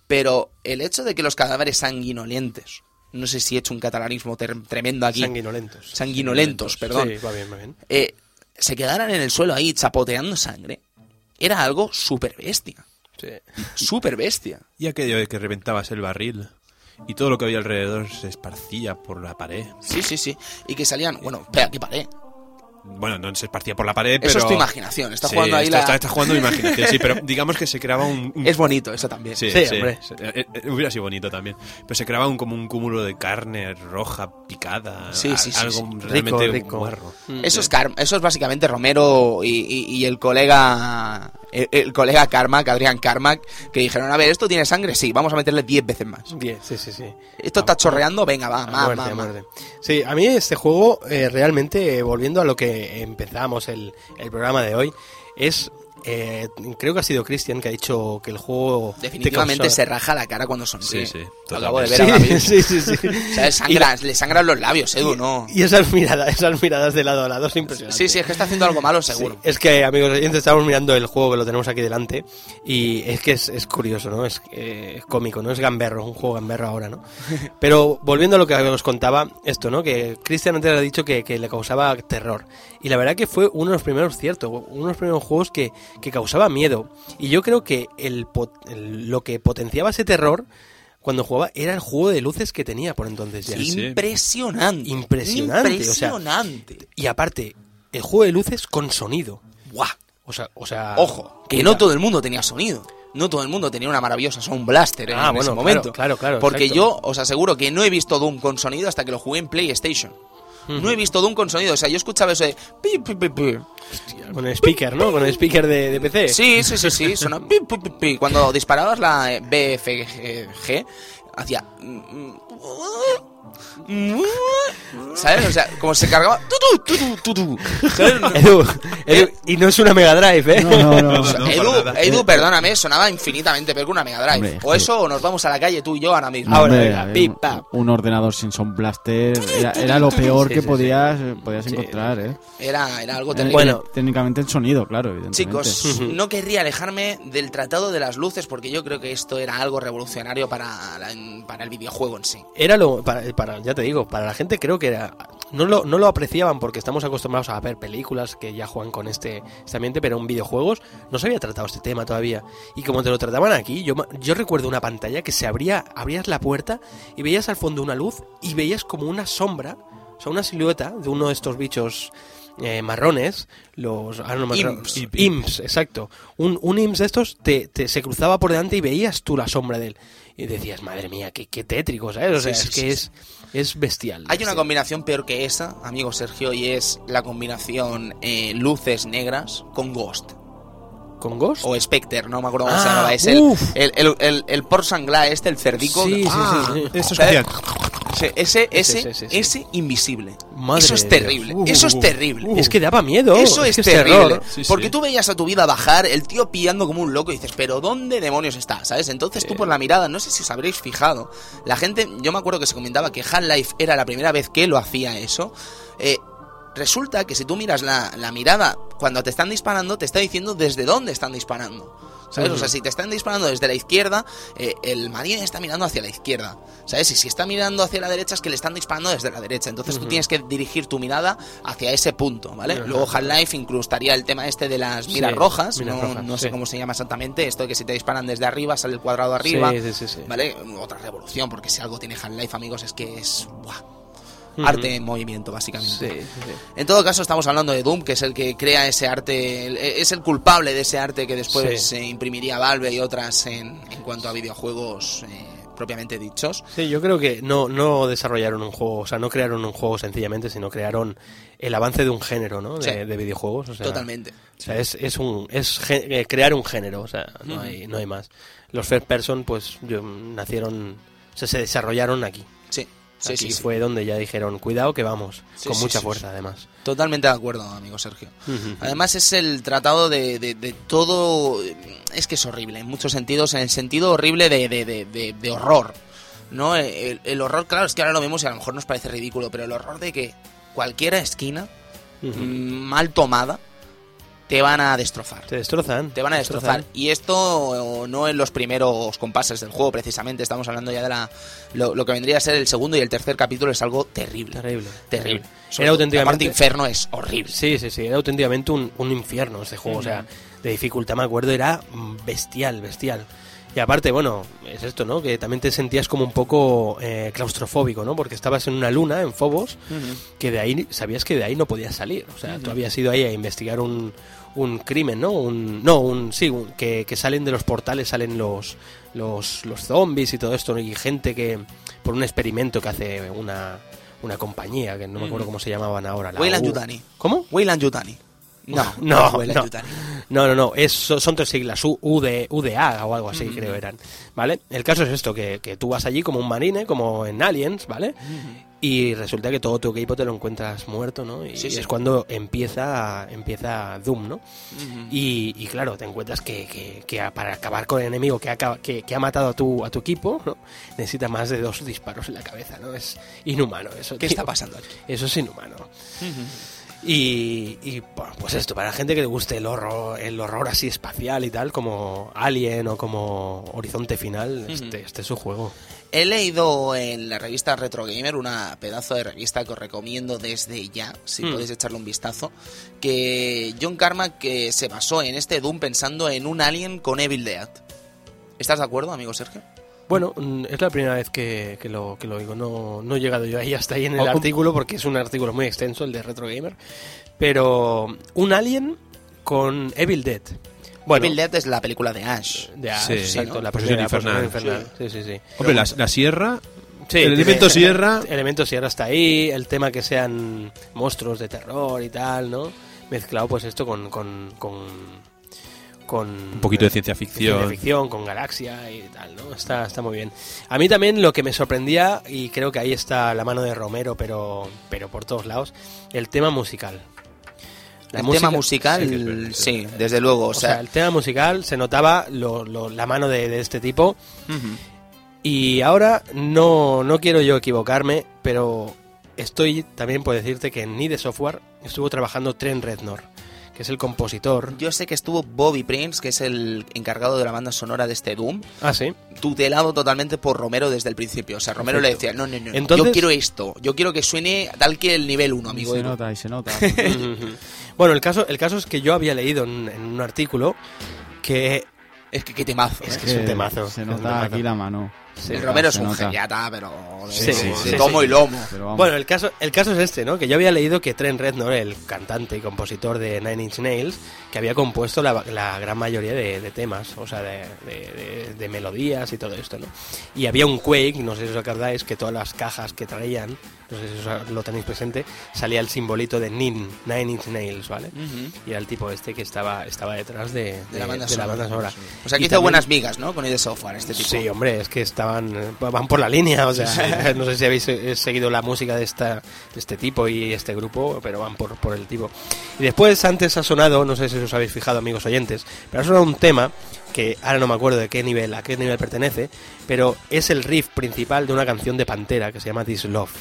Pero el hecho de que los cadáveres sanguinolientes, no sé si he hecho un catalanismo tremendo aquí, Sanguinolentos. sanguinolentos, perdón, Sí, va bien, va bien. eh, se quedaran en el suelo ahí chapoteando sangre, era algo súper bestia. Sí. Súper bestia. Y aquello de que reventabas el barril y todo lo que había alrededor se esparcía por la pared. Sí, sí, sí. Y que salían, bueno, espera, ¿qué paré? Bueno, no se esparcía por la pared, pero... Eso es tu imaginación. Está Sí, jugando ahí esto la... está, está jugando mi imaginación, sí, pero digamos que se creaba un... un- Es bonito, eso también. Sí, Sí, sí, hombre. sí. Eh, eh, hubiera sido bonito también. Pero se creaba un, como un cúmulo de carne roja picada. Sí, sí, sí, algo sí. realmente Rico, rico. guarro. Eso es, Car- eso es básicamente Romero y, y- y el colega el, el colega Carmack, Adrián Carmack, que dijeron, a ver, ¿esto tiene sangre? Sí, vamos a meterle 10 veces más. Bien, sí, sí, sí. ¿Esto está chorreando? Venga, va, más, más. Sí, a mí este juego, eh, realmente, eh, volviendo a lo que empezamos el, el programa de hoy, es. Eh, creo que ha sido Cristian que ha dicho que el juego. te Definitivamente causa- se raja la cara cuando sonríe. Sí, sí, Acabo de ver mismo. Sí, sí, sí. sí. O sea, sangra- le sangran los labios, Edu, ¿no? Y esas miradas, esas miradas de lado a lado es impresionante. Sí, sí, es que está haciendo algo malo, Sí, seguro. es que, amigos oyentes, estamos mirando el juego que lo tenemos aquí delante y es que es, es curioso, ¿no? Es, eh, es cómico, ¿no? Es gamberro, un juego gamberro ahora, ¿no? Pero volviendo a lo que os contaba, esto, ¿no? Que Cristian antes ha dicho que, que le causaba terror. Y la verdad que fue uno de los primeros, cierto, uno de los primeros juegos que, que causaba miedo. Y yo creo que el, lo que potenciaba ese terror cuando jugaba era el juego de luces que tenía por entonces ya. Sí, sí. Impresionante. Impresionante, o sea, Impresionante. Y aparte, el juego de luces con sonido. Buah. O sea, o sea Ojo, que no todo el mundo tenía sonido. No todo el mundo tenía una maravillosa Sound Blaster en, Ah, en bueno, ese momento. claro, claro, claro, Porque exacto. yo os aseguro que no he visto Doom con sonido hasta que lo jugué en PlayStation. No he visto Doom con sonido. O sea, yo escuchaba eso de... pi, pi, pi, pi. Con el speaker, ¿no? Con el speaker de, de PC. Sí, sí, sí, sí. Sonaba... Cuando disparabas la BFG, hacía... ¿Sabes? O sea, como se cargaba... tutu, tutu, tutu. ¿Sabes? Edu, Edu, y no es una Mega Drive, ¿eh? No, no, no. No, no, Edu. Edu, perdóname, sonaba infinitamente peor que una Mega Drive. Hombre, o eso, o nos vamos a la calle tú y yo ahora mismo. Ahora, venga, pip, un- pap. un ordenador sin Sound Blaster era, era lo peor Sí, que sí, podías, podías Sí. encontrar, ¿eh? Era, era algo Eh, terrible. Bueno. técnicamente el sonido, claro, evidentemente. Chicos, no querría alejarme del tratado de las luces porque yo creo que esto era algo revolucionario para, la- para el videojuego en sí. Era lo. Para, para- ya te digo, para la gente creo que era. No lo, no lo apreciaban porque estamos acostumbrados a ver películas que ya juegan con este, este ambiente, pero en videojuegos no se había tratado este tema todavía. Y como te lo trataban aquí, yo, yo recuerdo una pantalla que se abría, abrías la puerta y veías al fondo una luz y veías como una sombra, o sea, una silueta de uno de estos bichos eh, marrones, los ah, no. Imps. Imps, exacto. Un, un Imps de estos te, te- se cruzaba por delante y veías tú la sombra de él. Y decías, madre mía, qué, qué tétrico, ¿sabes? O sea, Sí, sí, es que sí, es, es bestial. Hay una combinación peor que esa, amigo Sergio, y es la combinación eh, luces negras con Ghost. ¿Con Ghost? O Spectre, no me acuerdo cómo se Ah, llamaba. Es el, el, el, el, el por sangla este, el cerdico. Sí, sí, Ah, sí. Sí, ese, Ese, ese, ese, sí. ese invisible. Madre eso es terrible. Uh, eso es uh, terrible. Es que daba miedo. Eso es, que terrible. Porque tú veías a tu vida bajar, el tío pillando como un loco y dices, pero ¿dónde demonios está? ¿Sabes? Entonces tú por la mirada, no sé si os habréis fijado, la gente, yo me acuerdo que se comentaba que Half-Life era la primera vez que lo hacía eso. Eh, resulta que si tú miras la, la mirada cuando te están disparando, te está diciendo desde dónde están disparando. ¿Sabes? O sea, si te están disparando desde la izquierda, eh, el marine está mirando hacia la izquierda. ¿Sabes? Y si está mirando hacia la derecha es que le están disparando desde la derecha. Entonces tú tienes que dirigir tu mirada hacia ese punto, ¿vale? Luego Half-Life inclustaría el tema este de las Sí, miras rojas. miras no, rojas, no sé cómo se llama exactamente. Esto de que si te disparan desde arriba sale el cuadrado arriba. Sí, sí, sí, sí. ¿Vale? Otra revolución, porque si algo tiene Half-Life, amigos, es que es... ¡buah! Arte en movimiento, básicamente. Sí, sí, sí. En todo caso, estamos hablando de Doom, que es el que crea ese arte, es el culpable de ese arte que después Sí. eh, imprimiría Valve y otras en, en cuanto a videojuegos eh, propiamente dichos. Sí, yo creo que no, no desarrollaron un juego, o sea, no crearon un juego sencillamente, sino crearon el avance de un género, ¿no? De, Sí. de videojuegos. O sea, Totalmente. O sea, es, es, un, es ge- eh, crear un género, o sea, no, hay, no hay más. Los first person, pues, yo- nacieron, o sea, se desarrollaron aquí. Sí, sí, aquí sí, sí. fue donde ya dijeron, cuidado que vamos, con mucha fuerza además. Totalmente de acuerdo, amigo Sergio. Además es el tratado de, de- de todo... Es que es horrible en muchos sentidos, en el sentido horrible de, de- horror. ¿no? El, el horror, claro, es que ahora lo vemos y a lo mejor nos parece ridículo, pero el horror de que cualquier esquina mm, mal tomada te van a destrozar. Te destrozan. Te van a destrozar. Y esto eh, no en los primeros compases del juego, precisamente. Estamos hablando ya de la lo, lo que vendría a ser el segundo y el tercer capítulo. Es algo terrible. Terrible. Terrible. Era Sobre auténticamente... parte inferno es horrible. Sí, sí, sí, era auténticamente un, un infierno este juego, o sea, de dificultad, me acuerdo, era bestial, bestial. Y aparte, bueno, es esto, ¿no? Que también te sentías como un poco eh, claustrofóbico, ¿no? Porque estabas en una luna, en Phobos, que de ahí, sabías que de ahí no podías salir. O sea, tú habías ido ahí a investigar un, un crimen, ¿no? Un, no, un, sí, un- que, que salen de los portales, salen los, los, los zombies y todo esto, ¿no? y gente que, por un experimento que hace una, una compañía, que no me acuerdo cómo se llamaban ahora. la Weyland U- Yutani. ¿Cómo? Weyland Yutani. No, No, no. No, no, no, es, son tres siglas, U- UD, UDA o algo así, creo eran. ¿Vale? El caso es esto, que, que tú vas allí como un marine, como en Aliens, ¿vale? Y resulta que todo tu equipo te lo encuentras muerto, ¿no? Y Sí, sí. es cuando empieza, empieza Doom, ¿no? y, y claro, te encuentras que, que- para acabar con el enemigo que ha, que, ha matado a tu, a tu equipo, ¿no? necesita más de dos disparos en la cabeza, ¿no? Es inhumano eso. ¿Qué tío. está pasando aquí? Eso es inhumano. Y, y, bueno, pues esto, para la gente que le guste el horror, el horror así espacial y tal, como Alien o como Horizonte Final, este, este es su juego. He leído en la revista Retro Gamer, una pedazo de revista que os recomiendo desde ya, si Mm. podéis echarle un vistazo, que John Carmack que se basó en este Doom pensando en un alien con Evil Dead. ¿Estás de acuerdo, amigo Sergio? Bueno, mm, es la primera vez que, que lo, que lo oigo. No, no he llegado yo ahí hasta ahí en el artículo porque es un artículo muy extenso, el de Retro Gamer. Pero un alien con Evil Dead. Bueno, Evil Dead es la película de Ash. de Ash, Sí, exacto, ¿no? la Posesión posesión infernal. Sí, sí, sí. Hombre, la, la sierra, Sí, el tiene- elemento sierra, Elemento sierra está ahí, el tema que sean monstruos de terror y tal, ¿no? Mezclado pues esto con... con, con con un poquito de ciencia ciencia ficción. con galaxia y tal, ¿no? Está, está muy bien. A mí también lo que me sorprendía, y creo que ahí está la mano de Romero, pero, pero por todos lados, el tema musical. La el música- tema musical, sí verdad, desde luego. O, O sea, sea, el tema musical se notaba lo- lo- la mano de, de este tipo. Y ahora no, no quiero yo equivocarme, pero estoy también por decirte que en Nide Software estuvo trabajando Trent Reznor, que es el compositor. yo sé que estuvo Bobby Prince, que es el encargado de la banda sonora de este Doom, Ah, sí. tutelado totalmente por Romero desde el principio. O sea, Romero Perfecto. le decía, no, no, no, no, Entonces- yo quiero esto, yo quiero que suene tal que el nivel 1, Y amigo. se Edu". nota, y se nota. Bueno, el caso, el caso es que yo había leído en, en un artículo que Es que qué temazo. Es ¿eh? que es un temazo, Se nota temazo. aquí la mano. Sí, Romero es un geniata, pero de, Sí, de- sí, de sí, tomo sí. y lomo. Bueno, el caso, el caso es este, ¿no? Que yo había leído que Trent Reznor, el cantante y compositor de Nine Inch Nails, que había compuesto la, la gran mayoría de, de temas, o sea, de, de- de- de melodías y todo esto, ¿no? Y había un Quake, no sé si os acordáis, que todas las cajas que traían, no sé si os lo tenéis presente, salía el simbolito de Nin, Nine Inch Nails, ¿vale? Ujú. Y era el tipo este que estaba, estaba detrás de, De la banda de la banda sonora. O sea, que Y hizo también- buenas migas, ¿no? Con el software, este tipo. Sí, hombre, es que estaban van, van por la línea, o sea, no sé si habéis eh, seguido la música de, esta, de este tipo y este grupo, pero van por, por el tipo. Y después antes ha sonado, no sé si os habéis fijado amigos oyentes, pero ha sonado un tema que ahora no me acuerdo de qué nivel, a qué nivel pertenece, pero es el riff principal de una canción de Pantera que se llama This Love,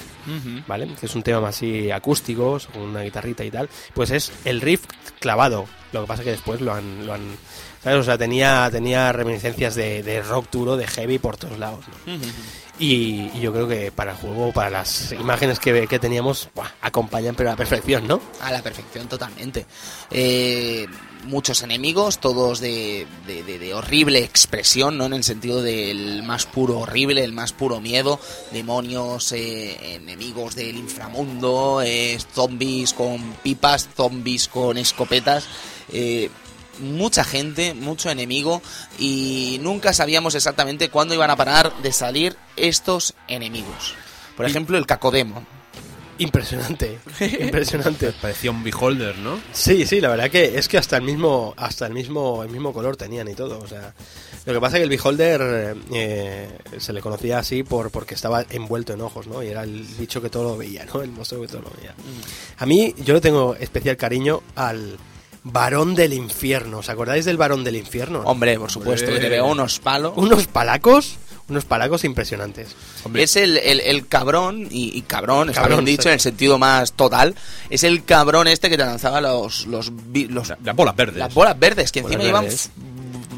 ¿vale? Que es un tema más así acústico, con una guitarrita y tal. Pues es el riff clavado. Lo que pasa que después lo han, lo han ¿sabes? O sea, tenía, tenía reminiscencias de, de rock duro, de heavy por todos lados. ¿no? Y, y yo creo que para el juego, para las imágenes que, que teníamos, buah, acompañan pero a la perfección, ¿no? A la perfección, totalmente. Eh, muchos enemigos, todos de, de- horrible expresión, ¿no? En el sentido del más puro horrible, el más puro miedo. Demonios, eh, enemigos del inframundo, eh, zombies con pipas, zombies con escopetas. Mucha gente, mucho enemigo y nunca sabíamos exactamente cuándo iban a parar de salir estos enemigos. Por ejemplo, el Cacodemo. Impresionante, impresionante. Parecía un beholder, ¿no? Sí, sí, la verdad que es que hasta el mismo, hasta el mismo, el mismo color tenían y todo. O sea, lo que pasa es que el beholder eh, se le conocía así por porque estaba envuelto en ojos, ¿no? Y era el bicho que todo lo veía, ¿no? El monstruo que todo lo veía. A mí yo le tengo especial cariño al varón del infierno. ¿Os acordáis del varón del infierno? Hombre, por supuesto, que te veo unos palos. Unos palacos, unos palacos impresionantes. Es el, el, el cabrón, y, y cabrón, está Cabrón, bien dicho sí. en el sentido más total, es el cabrón este que te lanzaba los, los, vi- los- Las bolas verdes. las bolas verdes, que Bolas encima verdes. f-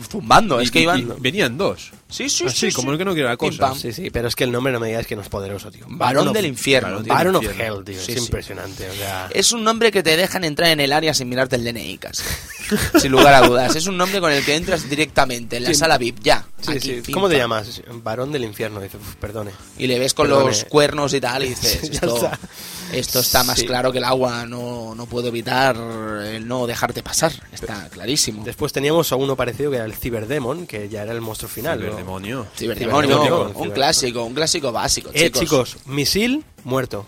zumbando, es que y- iban... y venían dos. Sí, sí, Así, sí, como sí. el que no quiere la cosa. pam. Sí, sí, pero es que el nombre no me digáis que no es poderoso, tío. Varón of- del infierno, Varón tío. Baron of infierno. Hell, tío. Sí, es sí. impresionante, o sea... Es un nombre que te dejan entrar en el área sin mirarte el DNI, casi. sin lugar a dudas. Es un nombre con el que entras directamente en la Sí. sala VIP, ya. Sí, aquí, sí. pim, ¿Cómo te llamas? Varón del infierno. Dice, "Uf, perdone. Y le ves con Perdone. los cuernos y tal, y dices, Ya esto, está. Esto está más Sí. claro que el agua, no, no puedo evitar el no dejarte pasar, está clarísimo. Después teníamos a uno parecido que era el Ciberdemon, que ya era el monstruo final. ¿no? demonio. Ciberdemonio, Ciberdemonio. un clásico, un clásico básico, Eh, chicos. chicos, misil muerto.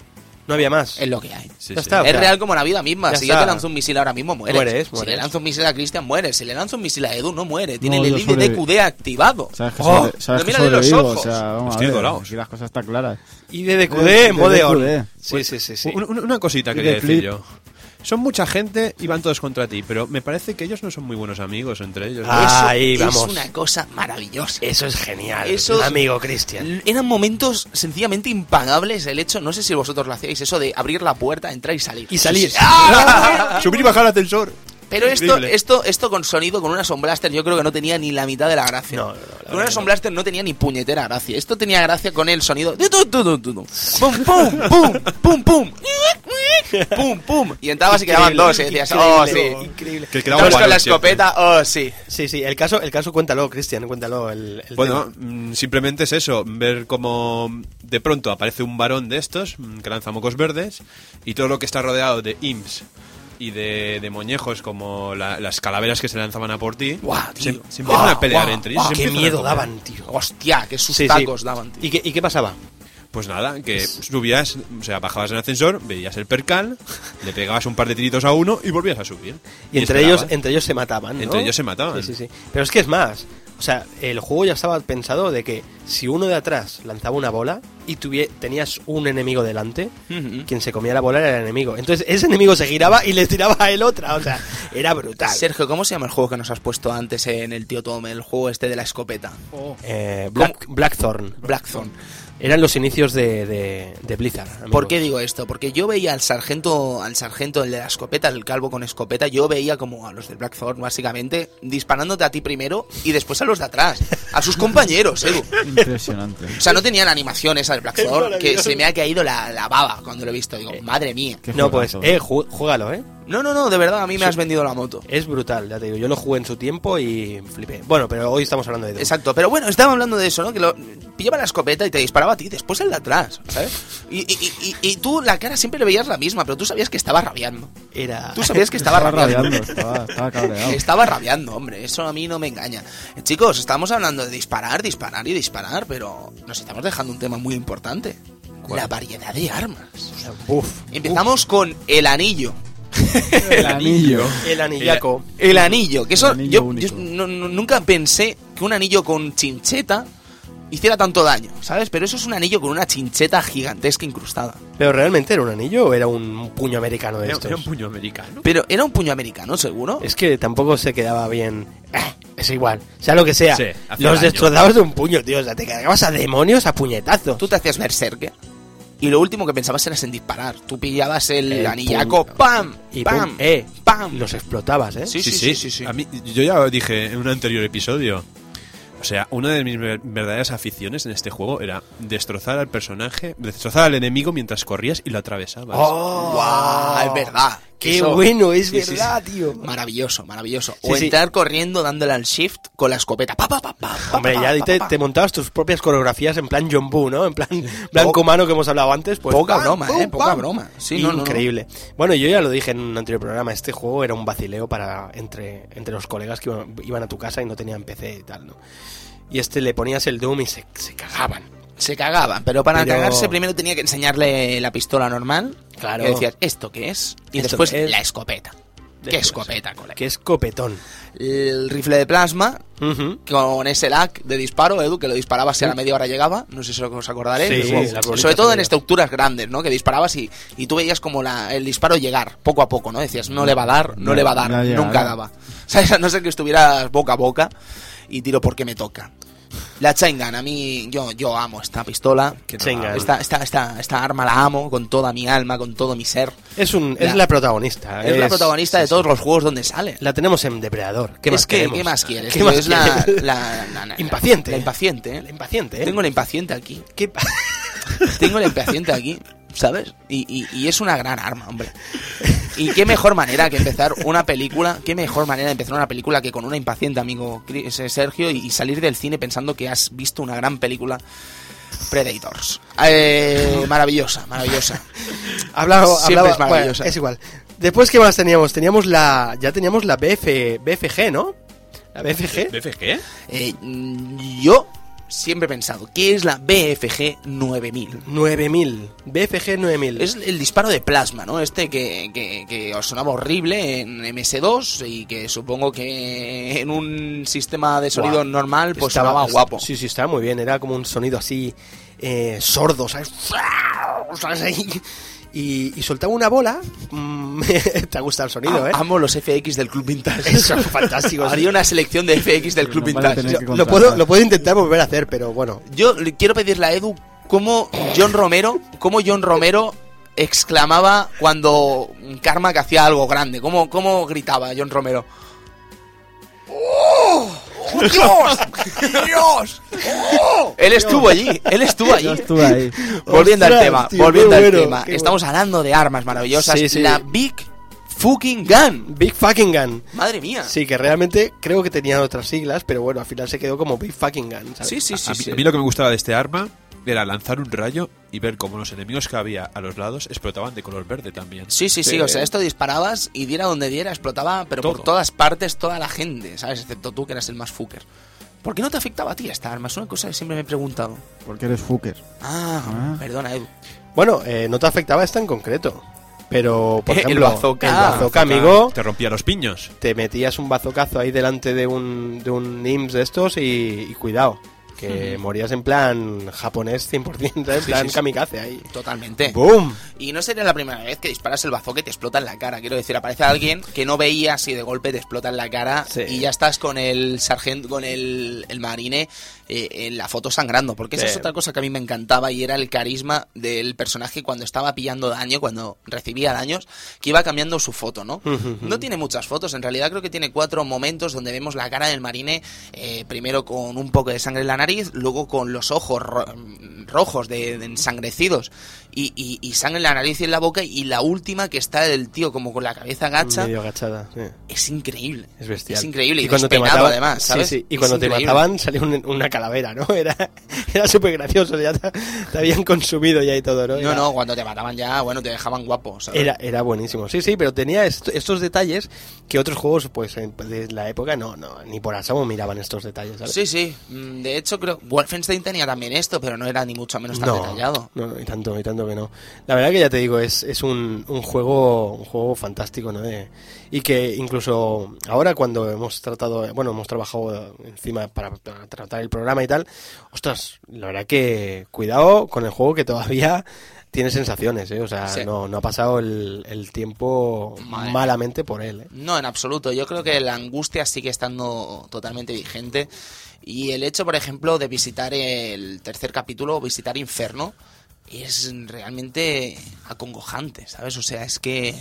No había más. Es lo que hay. Sí, Ya sí. está. o es real como la vida misma. ya Si yo está. te lanzo un misil ahora mismo, mueres. Mueres, Si le lanzo un misil a Cristian, mueres. Si le lanzo un misil a Edu, no muere. Tiene No, el yo elite de sobrevi- QD activado. ¿Sabes que, Oh, sabes que los ojos. O sea, vamos ver, aquí las cosas están claras. Y de DQD, De- de Modeon. DQD. Sí, sí, sí. sí. Un- un- Una cosita Y quería de decir yo. Son mucha gente y van todos contra ti, pero me parece que ellos no son muy buenos amigos entre ellos. ¿no? Ah, Ahí, Eso vamos. es una cosa maravillosa. Eso es genial. Eso- amigo Cristian. Eran momentos sencillamente impagables el hecho, no sé si vosotros lo hacíais, eso de abrir la puerta, entrar y salir. Y salir. Sí, sí. ¡Ah! Subir y bajar el ascensor. Pero esto, esto, esto con sonido, con una Sound Blaster, yo creo que no tenía ni la mitad de la gracia. No, no, con una que Sound no. Blaster no tenía ni puñetera gracia. Esto tenía gracia con el sonido. Pum, pum, pum, pum, pum. Pum, pum. Y entrabas y quedaban dos. Y decías, oh, sí. increíble. Que quedaba con la escopeta, oh, sí. Sí, sí, el caso, el caso cuéntalo, Cristian, cuéntalo. El, el Bueno, tema. mm, simplemente es eso, ver cómo de pronto aparece un varón de estos mm, que lanza mocos verdes y todo lo que está rodeado de imps y de, de moñejos como la- las calaveras que se lanzaban a por ti, Guau, se, tío. se empiezan Guau, a pelear guau, entre ellos. qué miedo daban, tío. Hostia, qué sus Sí, daban, tío. ¿Y qué, ¿Y qué pasaba? Pues nada, que subías, o sea, bajabas en el ascensor, veías el percal, le pegabas un par de tiritos a uno y volvías a subir. Y, entre esperabas. ellos, entre ellos se mataban, ¿no? Entre ellos se mataban. Sí, sí, sí. Pero es que es más. O sea, el juego ya estaba pensado de que si uno de atrás lanzaba una bola y tenías un enemigo delante, quien se comía la bola era el enemigo. Entonces ese enemigo se giraba y le tiraba a él otra. O sea, era brutal. Sergio, ¿cómo se llama el juego que nos has puesto antes en el tío Tom? El juego este de la escopeta. Eh, Black, Blackthorn. Blackthorn. Eran los inicios de, de, de Blizzard. amigos. ¿Por qué digo esto? Porque yo veía al sargento, al sargento el de la escopeta, el calvo con escopeta, yo veía como a los del Blackthorn básicamente disparándote a ti primero y después a los de atrás, a sus compañeros, Edu. Impresionante. O sea, no tenían animación esa del Blackthorn, que se me ha caído la, la baba cuando lo he visto. Digo, madre mía. No, pues, eh, ju- juégalo, ¿eh? No, no, no, de verdad, a mí me has vendido la moto. Es brutal, ya te digo. Yo lo jugué en su tiempo y flipé. Bueno, pero hoy estamos hablando de Doom. Exacto, pero bueno, estaba hablando de eso, ¿no? Que lo pillaba la escopeta y te disparaba a ti, después el de atrás, ¿sabes? Y, y, y, y tú la cara siempre le veías la misma, pero tú sabías que estaba rabiando. Era... Tú sabías que estaba, Estaba rabiando. rabiando, estaba, estaba cabreado. Estaba rabiando, hombre, eso a mí no me engaña. Eh, chicos, estamos hablando de disparar, disparar y disparar, pero nos estamos dejando un tema muy importante. La variedad de armas. Uf. Empezamos con el anillo. El anillo. El anillaco. El anillo, que eso El anillo yo, único. yo no- no- nunca pensé que un anillo con chincheta hiciera tanto daño, ¿sabes? Pero eso es un anillo con una chincheta gigantesca incrustada. ¿Pero realmente era un anillo o era un puño americano de Era, estos? era un puño americano. Pero era un puño americano, seguro. Es que tampoco se quedaba bien. Eh, es igual, sea lo que sea. Sí, los daño. destrozabas de un puño, tío. O sea, te cargabas a demonios a puñetazos. Tú te hacías berserker y lo último que pensabas era en disparar. Tú pillabas el, El anillaco, pum. ¡pam! y ¡pam! pum, eh, ¡pam! los explotabas, ¿eh? Sí, sí, sí, sí, sí. A mí, yo ya dije en un anterior episodio. O sea, una de mis ver- verdaderas aficiones en este juego era destrozar al personaje, destrozar al enemigo mientras corrías y lo atravesabas. ¡Oh! ¡Guau! Es verdad. ¡Qué Eso- bueno! Es Sí, verdad, sí. tío. Maravilloso, maravilloso. O entrar corriendo dándole al shift con la escopeta. Pa, pa, pa, Hombre, ya te, te montabas tus propias coreografías en plan John Boo, ¿no? En plan blanco humano que hemos hablado antes. Pues, Poca ¡pam, broma, pum, eh, poca pam! broma. Sí, no, no, no. Increíble. Bueno, yo ya lo dije en un anterior programa, este juego era un vacileo para entre, entre los colegas que iban, iban a tu casa y no tenían PC y tal, ¿no? Y este le ponías el Doom y se, se cagaban. Se cagaban, pero para Pero- cagarse primero tenía que enseñarle la pistola normal. Claro. Y decías, ¿esto qué es? Y ¿Esto después qué es? la escopeta. ¿Qué escopeta, colega? Que es copetón. El rifle de plasma con ese lag de disparo, Edu, que lo disparabas y a la media hora llegaba. No sé si os acordaréis. Sí, sí, Sobre todo en estructuras grandes, ¿no? Que disparabas y, y tú veías como la, el disparo llegar poco a poco, ¿no? Decías, no le va a dar, no, No, le va a dar, no nunca daba. ¿Sabes? A no ser que estuvieras boca a boca y tiro porque me toca. La Chain Gun, a mí, yo, yo amo esta pistola. Que. Esta, esta, esta, esta arma la amo con toda mi alma, con todo mi ser. Es, un, es La- la protagonista. Es, la protagonista de todos los juegos donde sale. La tenemos en Depredador. ¿Qué más es que, queremos? ¿qué más quieres? ¿Qué más es la, quieres? la- la- la- Impaciente. La impaciente, ¿eh? La impaciente, ¿eh? Tengo la impaciente aquí. ¿Qué Tengo la impaciente aquí, ¿sabes? Y, y- y es una gran arma, hombre. Y qué mejor manera que empezar una película, qué mejor manera de empezar una película que con una impaciente, amigo eh, Sergio, y, salir del cine pensando que has visto una gran película. Predators. Eh, maravillosa, maravillosa. Hablaba, Siempre hablaba- es maravillosa. bueno, es igual. Después, ¿qué más teníamos? Teníamos la... Ya teníamos la BF, BFG, ¿no? La BFG. ¿BFG? Eh, yo siempre he pensado, ¿qué es la BFG 9000? 9000. BFG 9000. Es el disparo de plasma, ¿no? Este que, que, que os sonaba horrible en MS2 y que supongo que en un sistema de sonido normal pues Estaba- sonaba guapo. Sí, sí, estaba muy bien. Era como un sonido así eh, sordo, ¿sabes? ¿Sabes? Ahí. Y, y soltaba una bola. Mm, Te ha gustado el sonido, Ah, ¿eh? Amo los FX del Club Vintage. Son fantásticos. Haría una selección de FX del Club Vintage. Lo puedo, lo puedo intentar volver a hacer, pero bueno. Yo le quiero pedirle a Edu cómo John Romero, cómo John Romero exclamaba cuando Karma que hacía algo grande. ¿Cómo, cómo gritaba John Romero? ¡Oh! ¡Oh, ¡Dios! ¡Dios! ¡Oh! Él estuvo allí, él estuvo allí. Yo estuve ahí. Volviendo al tema, tío, volviendo al bueno, tema. Estamos hablando de armas maravillosas. Sí, sí. La Big Fucking Gun. Big Fucking Gun. Madre mía. Sí, que realmente creo que tenían otras siglas, pero bueno, al final se quedó como Big Fucking Gun. ¿sabes? Sí, sí, sí. a, mí, sí. a mí lo que me gustaba de este arma era lanzar un rayo y ver cómo los enemigos que había a los lados explotaban de color verde también. Sí, sí, sí, o sea, esto disparabas y diera donde diera, explotaba, pero por todas partes, toda la gente, ¿sabes? Excepto tú, que eras el más fucker. ¿Por qué no te afectaba a ti esta arma? Es una cosa que siempre me he preguntado. Porque eres fucker. Ah, Ah. perdona, Edu. Bueno, eh, no te afectaba esta en concreto. Pero, por El ejemplo, bazooka. el Ah, bazooka, amigo, Te rompía los piños. te metías un bazocazo ahí delante de un, de un NIMS de estos y, y cuidado, que morías en plan japonés 100%, ¿sabes? en plan sí, sí. kamikaze ahí. Totalmente. ¡Boom! Y no sería la primera vez que disparas el bazooka y te explota en la cara. Quiero decir, aparece alguien que no veías y de golpe te explota en la cara Sí. y ya estás con el sargento, con el, el marine eh, en la foto sangrando. Porque esa es otra cosa que a mí me encantaba y era el carisma del personaje cuando estaba pillando daño, cuando recibía daños, que iba cambiando su foto, ¿no? no tiene muchas fotos, en realidad creo que tiene cuatro momentos donde vemos la cara del marine, eh, primero con un poco de sangre en la nariz, luego con los ojos ro- rojos, de ensangrecidos, y, y- y sangre en la nariz y en la boca, y la última que está el tío como con la cabeza gacha, Medio agachada. sí. es increíble. Es bestial. Es increíble, y, cuando te mataban, además, ¿sabes? Sí, sí. Y cuando te mataban salía un- una calavera, ¿no? Era, era súper gracioso, ya te, te habían consumido ya y todo, ¿no? No, Era- no, cuando te mataban ya, bueno, te dejaban guapo, ¿sabes? Era, era buenísimo, sí, sí, pero tenía est- estos detalles que otros juegos, pues, de la época, no, no, ni por asomo miraban estos detalles, ¿sabes? Sí, sí. Mm, De hecho, creo Wolfenstein tenía también esto, pero no era ni mucho menos tan detallado. No, no, y tanto, y tanto que no. La verdad que ya te digo, es, es un, un juego un juego fantástico, ¿no? y que incluso ahora cuando hemos tratado, bueno, hemos trabajado encima para, tratar el programa y tal, ostras, la verdad que cuidado con el juego que todavía tiene sensaciones, ¿eh? O sea, no, no ha pasado el, el tiempo malamente por él. ¿eh? No, en absoluto. Yo creo que la angustia sigue estando totalmente vigente. Y el hecho, por ejemplo, de visitar el tercer capítulo, visitar Inferno, es realmente acongojante, ¿sabes? O sea, es que...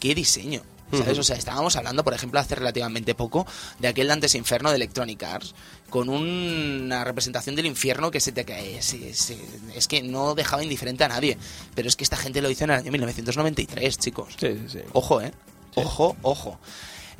¿Qué diseño? ¿Sabes? O sea, estábamos hablando, por ejemplo, hace relativamente poco de aquel Dantes Inferno de Electronic Arts con una representación del infierno que se te cae. Es, que no dejaba indiferente a nadie. Pero es que esta gente lo hizo en el año 1993, chicos. Sí, sí, Ojo, ¿eh? Ojo, ojo.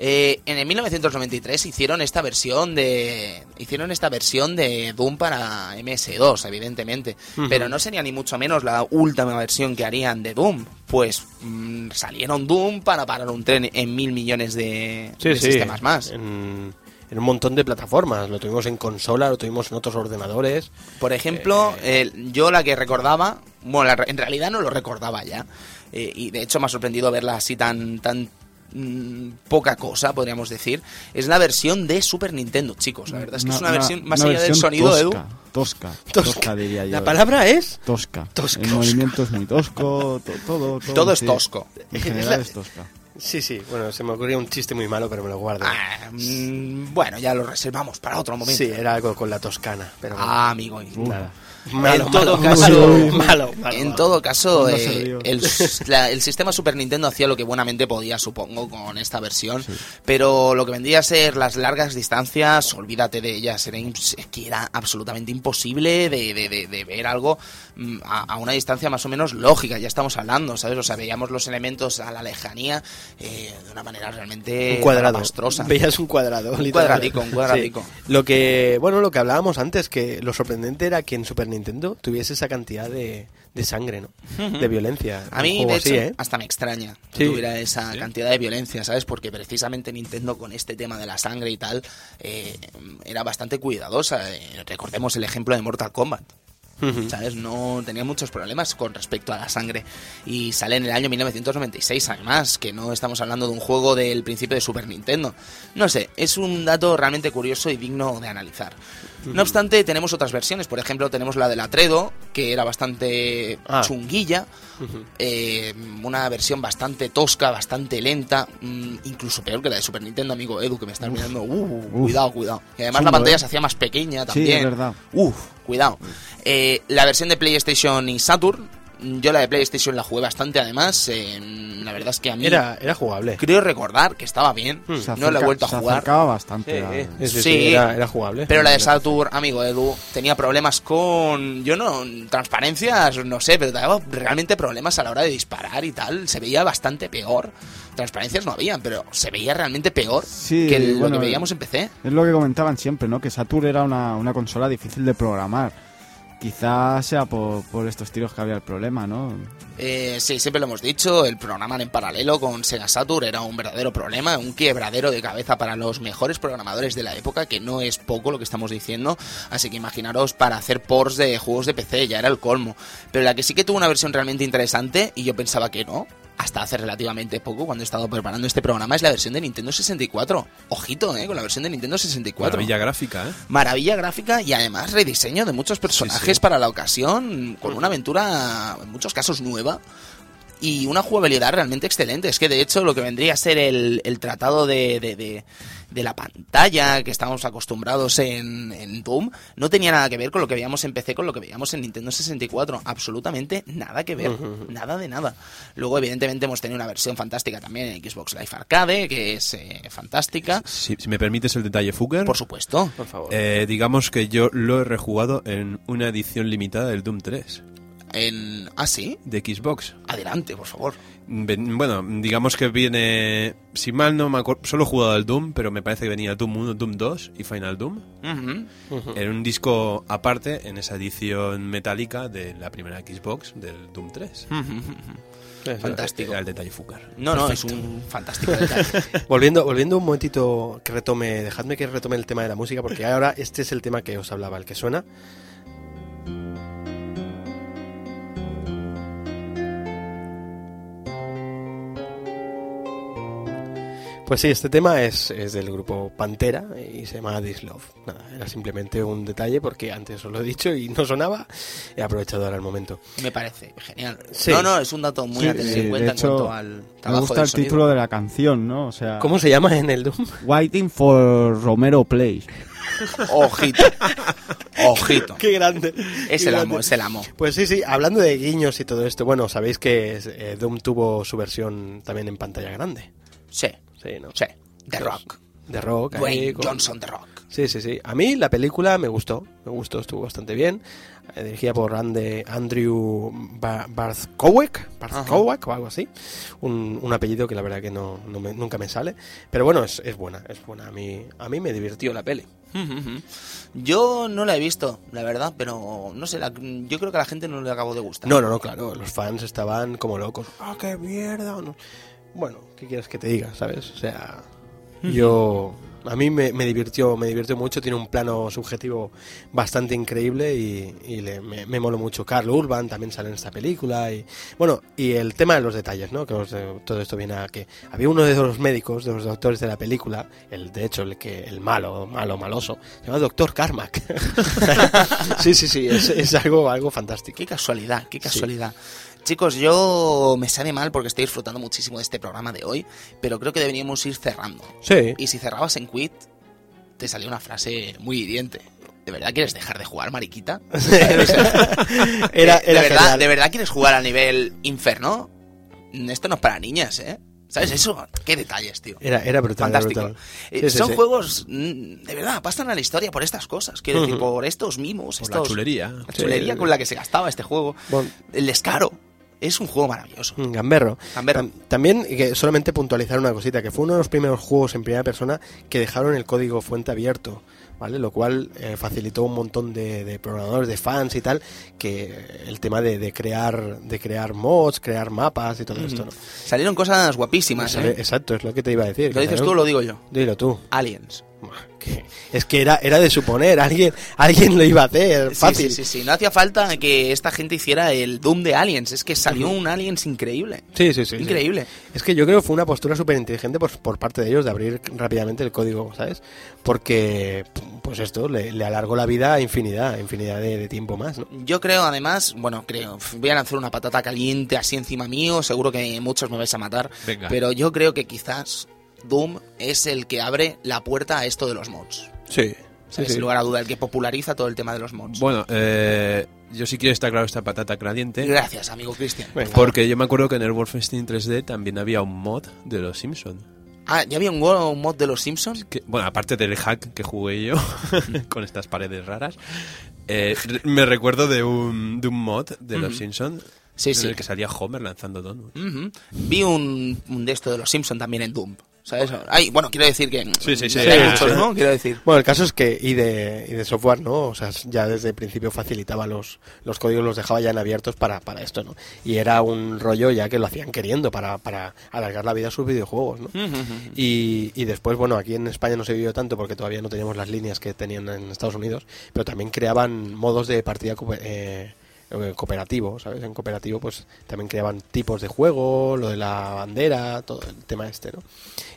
Eh, en el 1993 hicieron esta versión de hicieron esta versión de Doom para MS2, evidentemente, pero no sería ni mucho menos la última versión que harían de Doom, pues mm, salieron Doom para parar un tren en mil millones de, sistemas más. En, un montón de plataformas, lo tuvimos en consola, lo tuvimos en otros ordenadores. Por ejemplo, eh, yo la que recordaba, bueno, en realidad no lo recordaba ya. Eh, y de hecho me ha sorprendido verla así tan, tan Mm, poca cosa, podríamos decir, es la versión de Super Nintendo, chicos. La verdad es que es una, versión más allá del sonido, tosca, Edu. Tosca, tosca, diría yo. La palabra es tosca. El movimiento es muy tosco, todo, todo. Todo es tosco. En general es tosca. Sí, sí, bueno, se me ocurrió un chiste muy malo, pero me lo guardo. Ah, mm, bueno, ya lo reservamos para otro momento. Sí, era algo con la toscana, pero... Ah, amigo, nada en todo caso, en todo caso, eh, el, sistema Super Nintendo hacía lo que buenamente podía, supongo, con esta versión. Pero lo que vendría a ser las largas distancias, olvídate de ellas. Era, que era absolutamente imposible de, ver algo mm, a, una distancia más o menos lógica. Ya estamos hablando, ¿sabes? O sea, veíamos los elementos a la lejanía eh, de una manera realmente un cuadrado. Veías un cuadrado. Un cuadradico, un cuadradico. Lo que, bueno, lo que hablábamos antes, que lo sorprendente era que en Super Nintendo Nintendo tuviese esa cantidad de, de sangre, ¿no? De violencia. A mí, de hecho, ¿eh? hasta me extraña que tuviera esa cantidad de violencia, ¿sabes? Porque precisamente Nintendo con este tema de la sangre y tal eh, era bastante cuidadosa. Eh, recordemos el ejemplo de Mortal Kombat. ¿Sabes? No tenía muchos problemas con respecto a la sangre. Y sale en el año 1996, además, que no estamos hablando de un juego del principio de Super Nintendo. No sé, es un dato realmente curioso y digno de analizar. No obstante, tenemos otras versiones. Por ejemplo, tenemos la del Atredo, que era bastante ah. chunguilla. Eh, una versión bastante tosca, bastante lenta. Mm, incluso peor que la de Super Nintendo, amigo Edu, que me estás mirando. Uh, cuidado, cuidado. Y además la pantalla ¿eh? se hacía más pequeña también. Sí, es verdad. Uf, cuidado. Eh, la versión de PlayStation y Saturn yo la de PlayStation la jugué bastante, además. la verdad es que a mí. Era, era jugable. Creo recordar que estaba bien. Hmm. no la he vuelto a jugar. Se bastante. Sí, era, jugable. Pero la de Saturn, amigo Edu, tenía problemas con. Yo no. Transparencias, no sé, pero tenía realmente problemas a la hora de disparar y tal. Se veía bastante peor. Transparencias no habían, pero se veía realmente peor que lo que veíamos en PC. Es lo que comentaban siempre, ¿no? Que Saturn era una, una consola difícil de programar Quizás sea por, estos tiros que había el problema, ¿no? Eh, sí, siempre lo hemos dicho, el programar en paralelo con Sega Saturn era un verdadero problema, un quiebradero de cabeza para los mejores programadores de la época, que no es poco lo que estamos diciendo, así que imaginaros para hacer ports de juegos de PC, ya era el colmo. Pero la que sí que tuvo una versión realmente interesante, y yo pensaba que no, hasta hace relativamente poco, cuando he estado preparando este programa, es la versión de Nintendo 64. Ojito, ¿eh? Con la versión de Nintendo 64. Maravilla gráfica, ¿eh? Maravilla gráfica y además rediseño de muchos personajes para la ocasión, con una aventura, en muchos casos, nueva. Y una jugabilidad realmente excelente. Es que de hecho lo que vendría a ser el, tratado de de la pantalla que estábamos acostumbrados en, en, Doom no tenía nada que ver con lo que veíamos en PC, con lo que veíamos en Nintendo 64. Absolutamente nada que ver. Nada de nada. Luego, evidentemente, hemos tenido una versión fantástica también en Xbox Live Arcade, que es eh, fantástica. Si, me permites el detalle, Fugger. Por supuesto. Por favor. Eh, digamos que yo lo he rejugado en una edición limitada del Doom 3 en... ¿Ah, sí? De Xbox. Adelante, por favor. Bueno, digamos que viene... Si mal no me acuerdo... Solo he jugado al Doom, pero me parece que venía Doom 1, Doom 2 y Final Doom. En un disco aparte, en esa edición metálica de la primera Xbox del Doom 3. Sí, sí. Fantástico. Era el detalle Fúcar. No, no, es un fantástico detalle. Volviendo, volviendo un momentito que retome, dejadme que retome el tema de la música, porque ahora este es el tema que os hablaba, el que suena. Pues sí, este tema es, es del grupo Pantera y se llama This Love. Nada, era simplemente un detalle porque antes os lo he dicho y no sonaba. He aprovechado ahora el momento. Me parece genial. Sí. No, no, es un dato muy Sí, a tener sí, en de cuenta hecho, en cuanto al Me trabajo gusta del el sonido. título de la canción, ¿no? O sea, ¿Cómo se llama en el Doom? Waiting for Romero Place. Ojito. Ojito. Qué grande. Es Qué el grande. amo, es el amo. Pues sí, sí, hablando de guiños y todo esto, bueno, sabéis que eh, Doom tuvo su versión también en pantalla grande. Sí, Sí, ¿no? sí. The Rock. De rock. Dwayne con- Johnson The Rock. Sí, sí, sí. A mí la película me gustó, me gustó, estuvo bastante bien. Eh, dirigida por Ande- Andrew Ba- Barthkowek, Barthkowek o algo así. Un, un apellido que la verdad que no, no me- nunca me sale. Pero bueno, es, es buena, es buena. A mí, a mí me divirtió la peli. Yo no la he visto, la verdad, pero no sé, la- yo creo que a la gente no le acabó de gustar. No, no, no, claro, los fans estaban como locos. ¡Ah, qué mierda! No. Bueno, ¿qué quieres que te diga, sabes? O sea, yo... A mí me, me divirtió, me divirtió mucho, tiene un plano subjetivo bastante increíble y, y le- me, me moló mucho. Carl Urban también sale en esta película y bueno, y el tema de los detalles, ¿no? Que os- eh, todo esto viene a que había uno de los médicos, de los doctores de la película, el de hecho el que el malo, malo, maloso, se llama Doctor Carmack. sí, sí, sí, es, es algo, algo fantástico. Qué casualidad, qué casualidad. Chicos, yo me sabe mal porque estoy disfrutando muchísimo de este programa de hoy, pero creo que deberíamos ir cerrando. Sí. Y si cerrabas en quit, te salió una frase muy hiriente. ¿De verdad quieres dejar de jugar, mariquita? era, ¿De, era verdad, genial. ¿De verdad quieres jugar a nivel inferno? Esto no es para niñas, ¿eh? ¿Sabes eso? Qué detalles, tío. Era, era brutal. era Fantástico. brutal. Eh, Sí, sí, son sí. juegos, mm, de verdad, pasan a la historia por estas cosas. Quiero decir, por estos mimos, Por la estos, chulería. la chulería Sí. con la que se gastaba este juego. Bueno. El descaro. Es un juego maravilloso. Mm, Gamberro. Gamberro. Tam- También, que solamente puntualizar una cosita, que fue uno de los primeros juegos en primera persona que dejaron el código fuente abierto, ¿vale? Lo cual eh, facilitó un montón de, de programadores, de fans y tal, que el tema de, de crear de crear mods, crear mapas y todo esto, ¿no? Salieron cosas guapísimas, ¿eh? Exacto, es lo que te iba a decir. ¿Lo dices salieron- tú o lo digo yo? Dilo tú. Aliens. Que- Es que era, era de suponer, alguien, alguien lo iba a hacer, Sí, fácil. Sí, sí, sí. No hacía falta que esta gente hiciera el Doom de Aliens. Es que salió un Aliens increíble. Sí, sí, sí, sí. Increíble. Es que yo creo que fue una postura súper inteligente por, por parte de ellos de abrir rápidamente el código, ¿sabes? Porque, pues esto, le, le alargó la vida a infinidad, a infinidad de, de tiempo más, ¿no? Yo creo, además, bueno, creo, voy a lanzar una patata caliente así encima mío, seguro que muchos me vais a matar, Venga. pero yo creo que quizás Doom es el que abre la puerta a esto de los mods. Sí. Sin lugar a duda, el que populariza todo el tema de los mods. Bueno, eh, yo sí quiero estar claro esta patata caliente. Gracias, amigo Cristian. Porque yo me acuerdo que en el Wolfenstein 3D también había un mod de los Simpsons. Ah, ¿ya había un, mod de los Simpsons? Que, bueno, aparte del hack que jugué yo con estas paredes raras, eh, me recuerdo de un, de un mod de los. Simpsons Sí, en sí. el que salía Homer lanzando donuts. Vi un, un de esto de los Simpsons también en Doom. ¿Sabes? Ay, bueno, quiero decir que. Sí, sí, sí. hay Sí, muchos, sí. ¿no? Quiero decir. Bueno, el caso es que y de, y de software, ¿no? O sea, ya desde el principio facilitaba los, los códigos, los dejaba ya en abiertos para, para esto, ¿no? Y era un rollo ya que lo hacían queriendo para, para alargar la vida a sus videojuegos, ¿no? Y, y después, bueno, aquí en España no se vivió tanto porque todavía no teníamos las líneas que tenían en Estados Unidos, pero también creaban modos de partida eh, eh, cooperativo, ¿sabes? En cooperativo pues también creaban tipos de juego, lo de la bandera, todo el tema este, ¿no?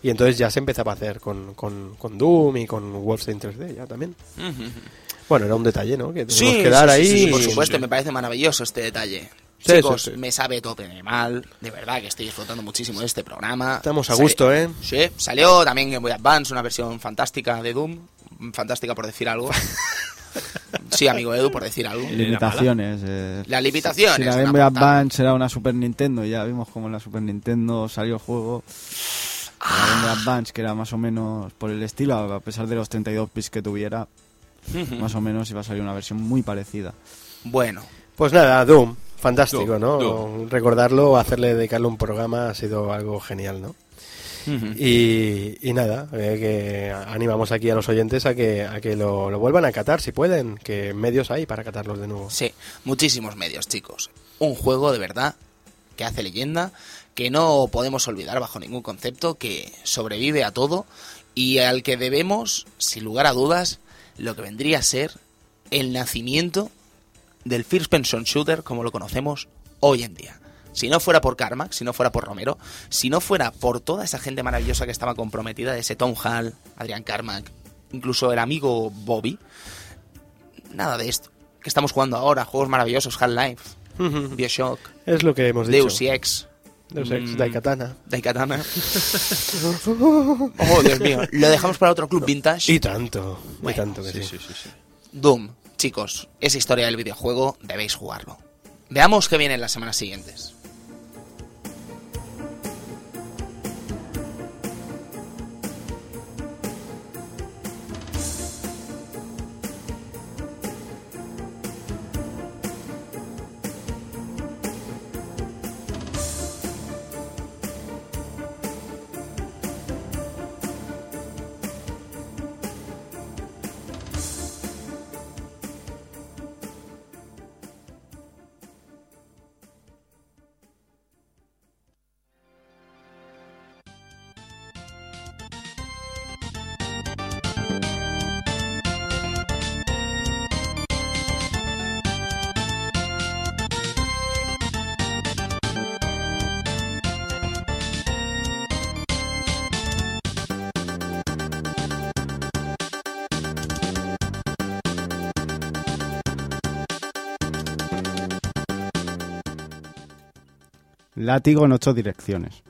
Y entonces ya se empezaba a hacer con, con, con Doom y con Wolfenstein 3D ya también. Bueno, era un detalle, ¿no? Que tenemos Sí, que dar sí, ahí. sí, sí, por supuesto, me parece maravilloso este detalle. Sí, Chicos, me sabe tope de mal, de verdad que estoy disfrutando muchísimo de este programa. Estamos a Sale- gusto, ¿eh? Sí, salió también Game Boy Advance, una versión fantástica de Doom, fantástica por decir algo. sí, amigo Edu, por decir algo. Limitaciones. eh. Las limitaciones, Si la Game Boy. Advance era una Super Nintendo, ya vimos cómo en la Super Nintendo salió el juego. La Game Boy Advance, que era más o menos por el estilo, a pesar de los 32 bits que tuviera, más o menos iba a salir una versión muy parecida. Bueno, Pues nada, Doom. Fantástico, Doom, ¿no? Doom. Recordarlo, hacerle dedicarle un programa ha sido algo genial, ¿no? Y, y nada, eh, que animamos aquí a los oyentes a que, a que lo, lo vuelvan a catar si pueden, que medios hay para catarlos de nuevo. sí, muchísimos medios, chicos. Un juego de verdad que hace leyenda, que no podemos olvidar bajo ningún concepto, que sobrevive a todo y al que debemos, sin lugar a dudas, lo que vendría a ser el nacimiento del First Person Shooter como lo conocemos hoy en día. Si no fuera por Carmack, si no fuera por Romero, si no fuera por toda esa gente maravillosa que estaba comprometida, ese Tom Hall, Adrián Carmack, incluso el amigo Bobby, nada de esto. Que estamos jugando ahora, juegos maravillosos, Half-Life, Bioshock, Es lo que hemos dicho. Deus Ex, Deus Ex, Mm. Daikatana. Daikatana. oh, Dios mío. Lo dejamos para otro club vintage. Y tanto, y Bueno, tanto que sí, sí. Doom, chicos, esa historia del videojuego debéis jugarlo. Veamos qué viene en las semanas siguientes. Látigo en ocho direcciones.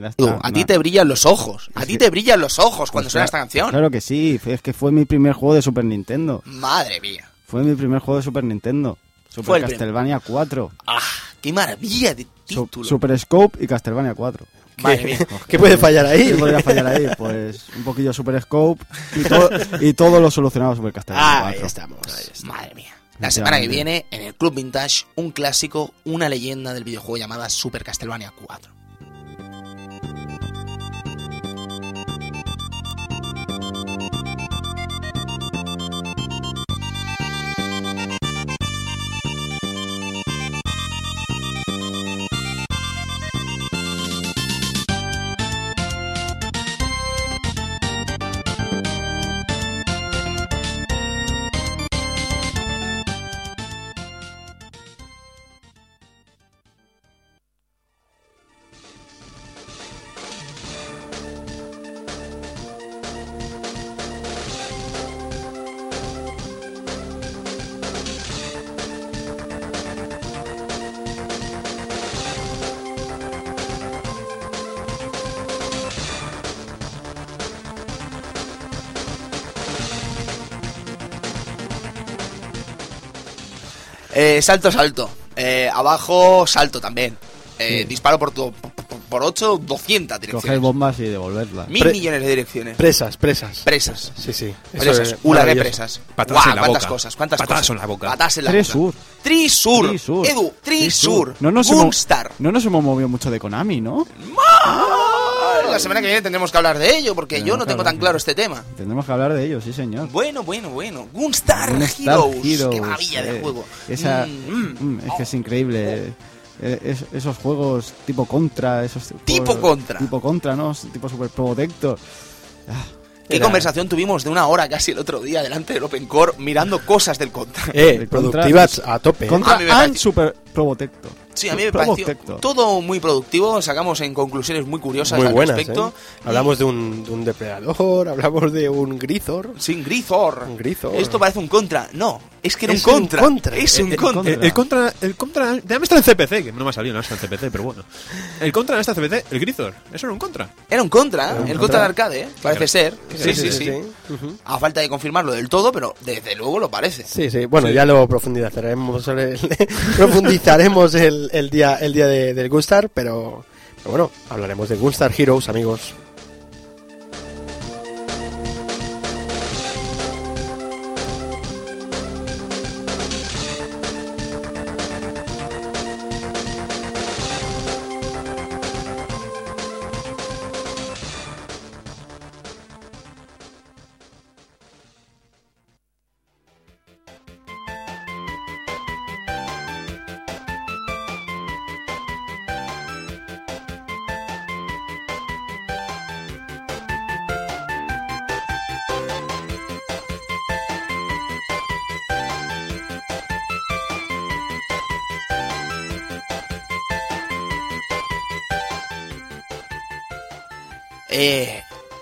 Está, a ti te brillan los ojos. A ti te brillan los ojos cuando Pues suena claro- esta canción. Claro que sí, es que fue mi primer juego de Super Nintendo. Madre mía. Fue mi primer juego de Super Nintendo. Super. Castlevania 4. ¡Ah! ¡Qué maravilla de título! Super Scope y Castlevania 4. Madre mía. ¿Qué puede fallar ahí? ¿Qué podría fallar ahí? Pues un poquillo Super Scope y, todo y todo lo solucionado Super Castlevania Ahí 4. estamos. Madre mía. La semana que viene, en el Club Vintage, un clásico, una leyenda del videojuego llamada Super Castlevania 4. Eh, salto, salto. Eh, abajo, salto también. Eh, Sí. Disparo por, tu- por, por 8, 200 Coger direcciones. bombas y devolverlas. Mil Pre- millones de direcciones. Presas, presas. presas. Sí, sí. Presas. es Ula de presas. Patadas Guau, en la cuántas boca. cosas, cuántas Patadas cosas. en la boca. Patadas en la Tres boca. sur. Trisur. Trisur. Edu, Trisur. No nos, hemos, Gunstar. no nos hemos movido mucho de Konami, ¿no? La semana que viene tendremos que hablar de ello porque yo no tengo hablar, tan sí. claro este tema. Tendremos que hablar de ello, sí, señor. Bueno, bueno, bueno. Gunstar, Gunstar Heroes. Qué maravilla de eh, juego. Esa, Mm, mm. mm, es que es increíble. Eh, es- esos juegos tipo contra, esos Tipo juegos- Contra. Tipo contra, ¿no? Tipo Super Protector. Qué Era- conversación tuvimos de una hora casi el otro día delante del Open Core mirando cosas del contra. Eh, productivas a tope. ¿eh? Contra A mí me and Super Protector. Sí, a mí me pareció todo muy productivo, sacamos en conclusiones muy curiosas Muy al buenas, respecto. ¿eh? Hablamos de un, de un depredador, hablamos de un Grizor. Sin Grizor. Un Grizor. Esto parece un contra. No, es que era Es un un contra. Es un El- el contra. El, el contra, el contra, déjame estar en CPC, que no me ha salido, no está en CPC, pero bueno. El contra no está en CPC, el Grizor, eso era un contra. Era un contra, Era un el contra contra. de arcade, ¿eh? parece ser. Sí, sí, sí. A falta de confirmarlo del todo, pero desde luego lo parece. Sí, sí. Bueno, Sí. ya lo profundizaremos el, profundizaremos el, el día el día de- del Gunstar, pero, pero bueno, hablaremos de Gunstar Heroes, amigos.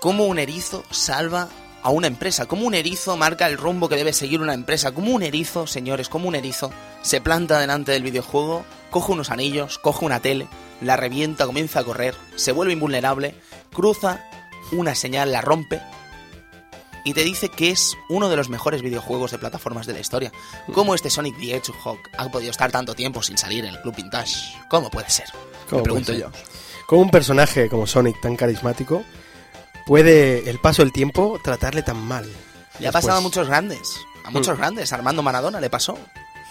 Cómo un erizo salva a una empresa, cómo un erizo marca el rumbo que debe seguir una empresa, cómo un erizo, señores, cómo un erizo se planta delante del videojuego, coge unos anillos, coge una tele, la revienta, comienza a correr, se vuelve invulnerable, cruza una señal, la rompe y te dice que es uno de los mejores videojuegos de plataformas de la historia. ¿Cómo este Sonic the Hedgehog ha podido estar tanto tiempo sin salir en el Club Vintage? ¿Cómo puede ser? ¿Cómo Me pregunto yo. ¿Cómo un personaje como Sonic tan carismático puede el paso del tiempo tratarle tan mal? Le ha Después. pasado a muchos grandes. A muchos Mm. grandes. Armando Maradona le pasó.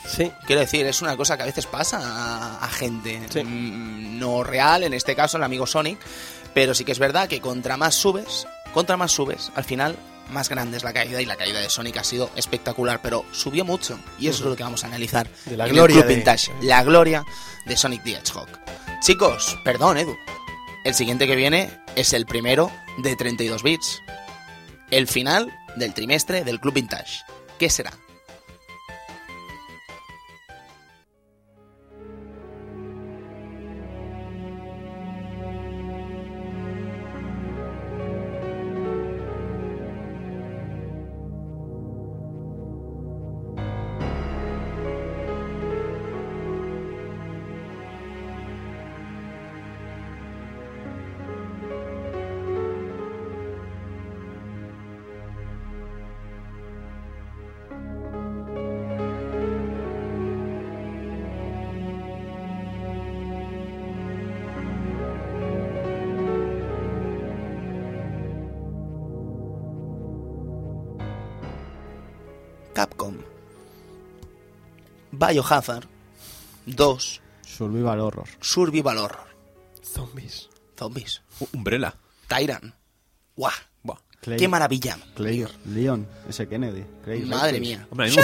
Sí, Quiero decir, es una cosa que a veces pasa a, a gente Sí. mm, no real, en este caso el amigo Sonic, pero sí que es verdad que contra más subes, contra más subes, al final más grande es la caída y la caída de Sonic ha sido espectacular, pero subió mucho y eso es lo que vamos a analizar De la en gloria el Club de- Vintage, la gloria de Sonic the Hedgehog. Chicos, perdón Edu, el siguiente que viene es el primero de 32 bits, el final del trimestre del Club Vintage. ¿Qué será? Biohazard 2, Survival Horror. Survival Horror, zombies. Zombies, Umbrella. Tyrant. ¡Guau! Buah. Clay- ¡Qué maravilla! Clay, Leon, ese Kennedy. Clay Madre mía. Hombre, gusta-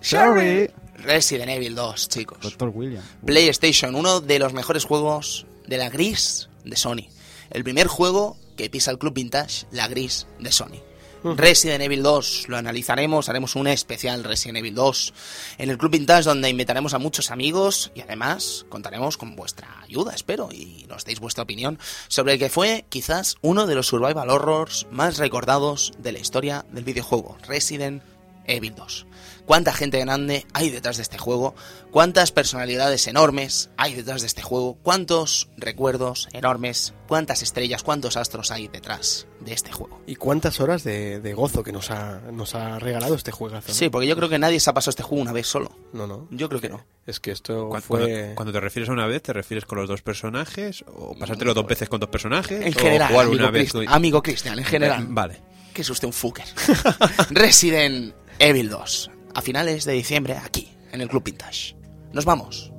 Sorry. Resident Evil 2, chicos. Doctor William. PlayStation, uno de los mejores juegos de la gris de Sony. El primer juego que pisa el Club Vintage, la gris de Sony. Resident Evil 2, lo analizaremos, haremos un especial Resident Evil 2 en el Club Vintage donde invitaremos a muchos amigos y además contaremos con vuestra ayuda, espero, y nos deis vuestra opinión sobre el que fue quizás uno de los survival horrors más recordados de la historia del videojuego, Resident Evil 2. ¿Cuánta gente grande hay detrás de este juego? ¿Cuántas personalidades enormes hay detrás de este juego? ¿Cuántos recuerdos enormes? ¿Cuántas estrellas? ¿Cuántos astros hay detrás de este juego? ¿Y cuántas horas de, de gozo que nos ha, nos ha regalado este juegazo? ¿no? Sí, porque yo creo que nadie se ha pasado este juego una vez solo. No, no. Yo creo que no. Es que esto Cu- fue... Cuando, cuando te refieres a una vez, ¿te refieres con los dos personajes? ¿O pasártelo dos veces con dos personajes? En ¿O general, jugar amigo, una vez amigo Cristian, en general. Eh, Vale. Que es usted un fucker. Resident Evil 2. A finales de diciembre, aquí, en el Club Vintage. Nos vamos.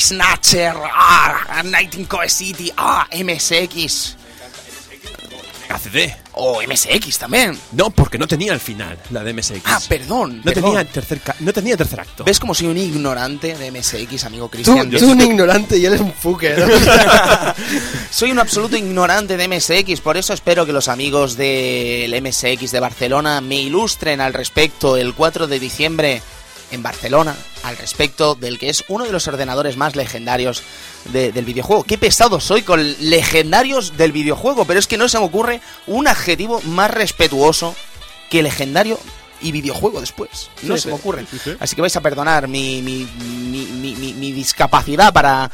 Snatcher. Ah, Night in Coe City. Ah, MSX. ACD. O MSX también. No, porque no tenía el final, la de MSX. Ah, perdón. no, perdón. tenía tercer no tenía tercer acto. ¿Ves como soy un ignorante de MSX, amigo Tú, Cristian? tú un ignorante y él es un fucker. Soy un absoluto ignorante de MSX, por eso espero que los amigos del MSX de Barcelona me ilustren al respecto el 4 de diciembre en Barcelona, al respecto del que es uno de los ordenadores más legendarios de- del videojuego. Qué pesado soy con legendarios del videojuego, pero es que no se me ocurre un adjetivo más respetuoso que legendario y videojuego después. No Sí, se sí. me ocurre. Sí, sí. Así que vais a perdonar mi, mi, mi, mi- mi- discapacidad para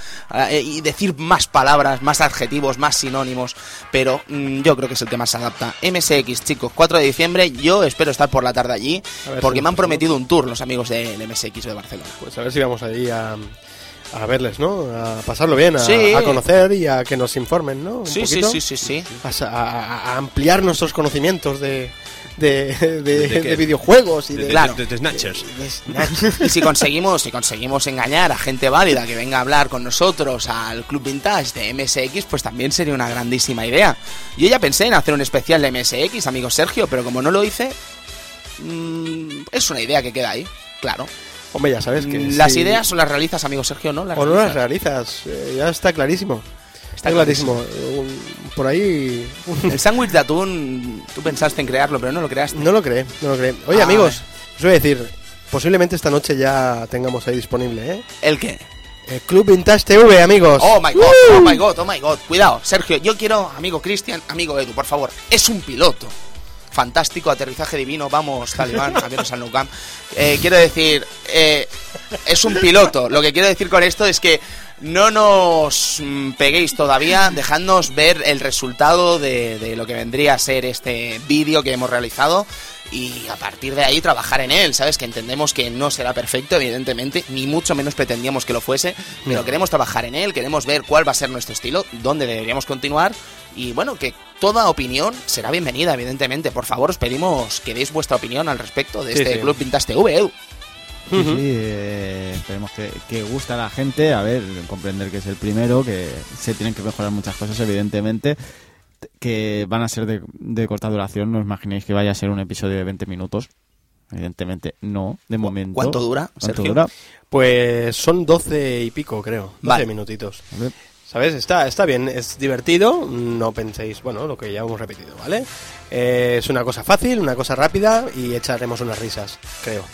eh, y decir más palabras, más adjetivos, más sinónimos, pero mm, yo creo que es el que más se adapta. MSX, chicos, 4 de diciembre, yo espero estar por la tarde allí, porque si me han prometido un tour los amigos del MSX de Barcelona. Pues a ver si vamos allí a, a verles, ¿no? A pasarlo bien, a, Sí. a conocer y a que nos informen, ¿no? Un Sí, sí, poquito. sí, sí, sí. A, sa- a- a ampliar nuestros conocimientos de, de, de- ¿De qué? de videojuegos y De, de... de- Claro. de- de Snatchers. Y si conseguimos, si conseguimos engañar a gente válida que venga a hablar con nosotros al Club Vintage de MSX, pues también sería una grandísima idea. Yo ya pensé en hacer un especial de MSX, amigo Sergio, pero como no lo hice, mm, es una idea que queda ahí, claro. Hombre, ya sabes que... Las si- ideas o las realizas, amigo Sergio, ¿no? Las O no las realizas. realizas, eh, ya está clarísimo. Está clarísimo. Por ahí... El sándwich de atún, tú pensaste en crearlo, pero no lo creaste. No lo cree, no lo cree. Oye, Ah, amigos, os voy a decir, posiblemente esta noche ya tengamos ahí disponible, ¿eh? ¿El qué? El Club Vintage TV, amigos. Oh my god, oh my god, oh my god. Cuidado, Sergio, yo quiero, amigo Cristian, amigo Edu, por favor. Es un piloto. Fantástico, aterrizaje divino, vamos, talibán, aviones al. Eh, quiero decir, eh, es un piloto. Lo que quiero decir con esto es que no nos mm, peguéis todavía, dejadnos ver el resultado de, de lo que vendría a ser este vídeo que hemos realizado y a partir de ahí trabajar en él, ¿sabes? Que entendemos que no será perfecto, evidentemente, ni mucho menos pretendíamos que lo fuese, pero No. queremos trabajar en él, queremos ver cuál va a ser nuestro estilo, dónde deberíamos continuar y bueno, que toda opinión será bienvenida, evidentemente. Por favor, os pedimos que deis vuestra opinión al respecto de Sí, este sí. Club Vintage TV. Sí, sí, eh, esperemos que, que guste a la gente, a ver, comprender que es el primero, que se tienen que mejorar muchas cosas, evidentemente, que van a ser de, de corta duración, no os imaginéis que vaya a ser un episodio de 20 minutos, evidentemente no, de momento. ¿Cuánto dura, ¿Cuánto Sergio? dura? Pues son 12 y pico, creo. 12 Vale. minutitos. ¿Sabes? Está, está bien, es divertido. No penséis, bueno, lo que ya hemos repetido, ¿vale? Eh, es una cosa fácil, una cosa rápida y echaremos unas risas, creo.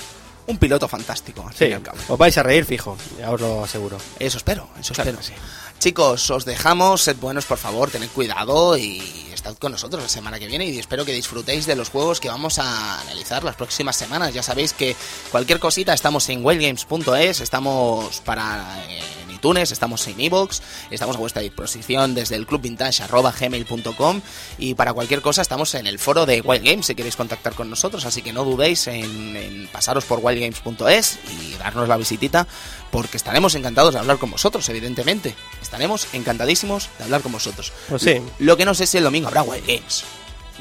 Un piloto fantástico, al Sí, fin y al cabo. os vais a reír fijo, ya os lo aseguro. Eso espero, eso Claro espero. sí. Chicos, os dejamos, sed buenos por favor, tened cuidado y estad con nosotros la semana que viene y espero que disfrutéis de los juegos que vamos a analizar las próximas semanas. Ya sabéis que cualquier cosita estamos en wildgames.es, estamos para eh, iTunes, estamos en iVoox, estamos a vuestra disposición desde el clubvintage@gmail.com y para cualquier cosa estamos en el foro de Wild Games si queréis contactar con nosotros, así que no dudéis en, en pasaros por wildgames.es y darnos la visitita porque estaremos encantados de hablar con vosotros, evidentemente. Estaremos encantadísimos de hablar con vosotros. Pues sí. Lo que no sé si el domingo habrá Wild Games.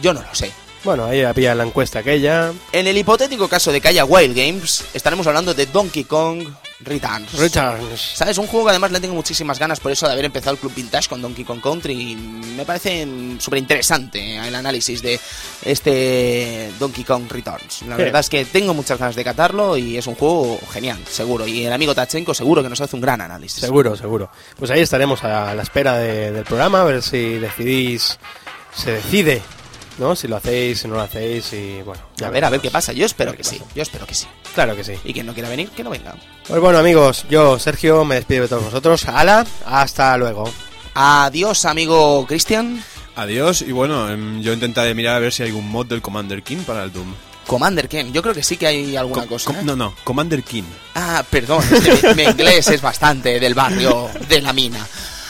Yo no lo sé. Bueno, ahí había la encuesta aquella. En el hipotético caso de que haya Wild Games, estaremos hablando de Donkey Kong Returns. Returns. ¿Sabes? Un juego que además le tengo muchísimas ganas por eso de haber empezado el Club Vintage con Donkey Kong Country. Y me parece súper interesante el análisis de este Donkey Kong Returns. La Sí. verdad es que tengo muchas ganas de catarlo y es un juego genial, seguro. Y el amigo Tachenko seguro que nos hace un gran análisis. Seguro, seguro. Pues ahí estaremos a la espera de- del programa, a ver si decidís, se decide, ¿no? Si lo hacéis, si no lo hacéis y bueno. ya A ver, a ver qué pasa. Yo espero que sí. Yo espero que sí. Claro que sí. Y quien no quiera venir, que no venga. Pues bueno, amigos, yo, Sergio, me despido de todos vosotros. Ala, hasta luego. Adiós, amigo Cristian. Adiós y bueno, em, yo intentaré mirar a ver si hay algún mod del Commander King para el Doom. Commander Ken, yo creo que sí que hay alguna cosa. ¿eh? no, no, Commander King. Ah, perdón, mi inglés es bastante del barrio de la mina.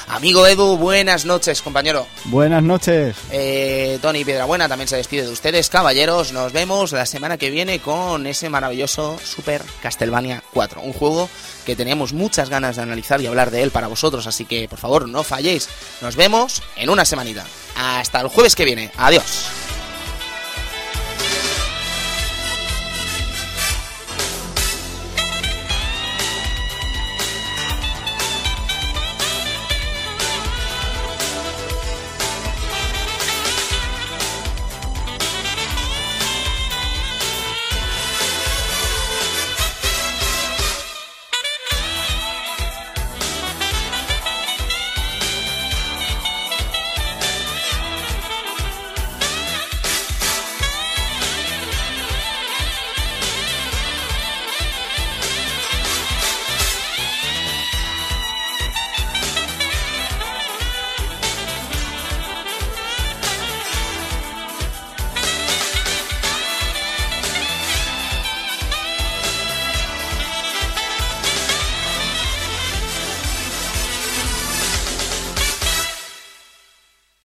Amigo Edu, buenas noches, compañero. Buenas noches. Eh, Tony Piedrabuena también se despide de ustedes, caballeros. Nos vemos la semana que viene con ese maravilloso Super Castlevania 4. Un juego que teníamos muchas ganas de analizar y hablar de él para vosotros. Así que, por favor, no falléis. Nos vemos en una semanita. Hasta el jueves que viene. Adiós.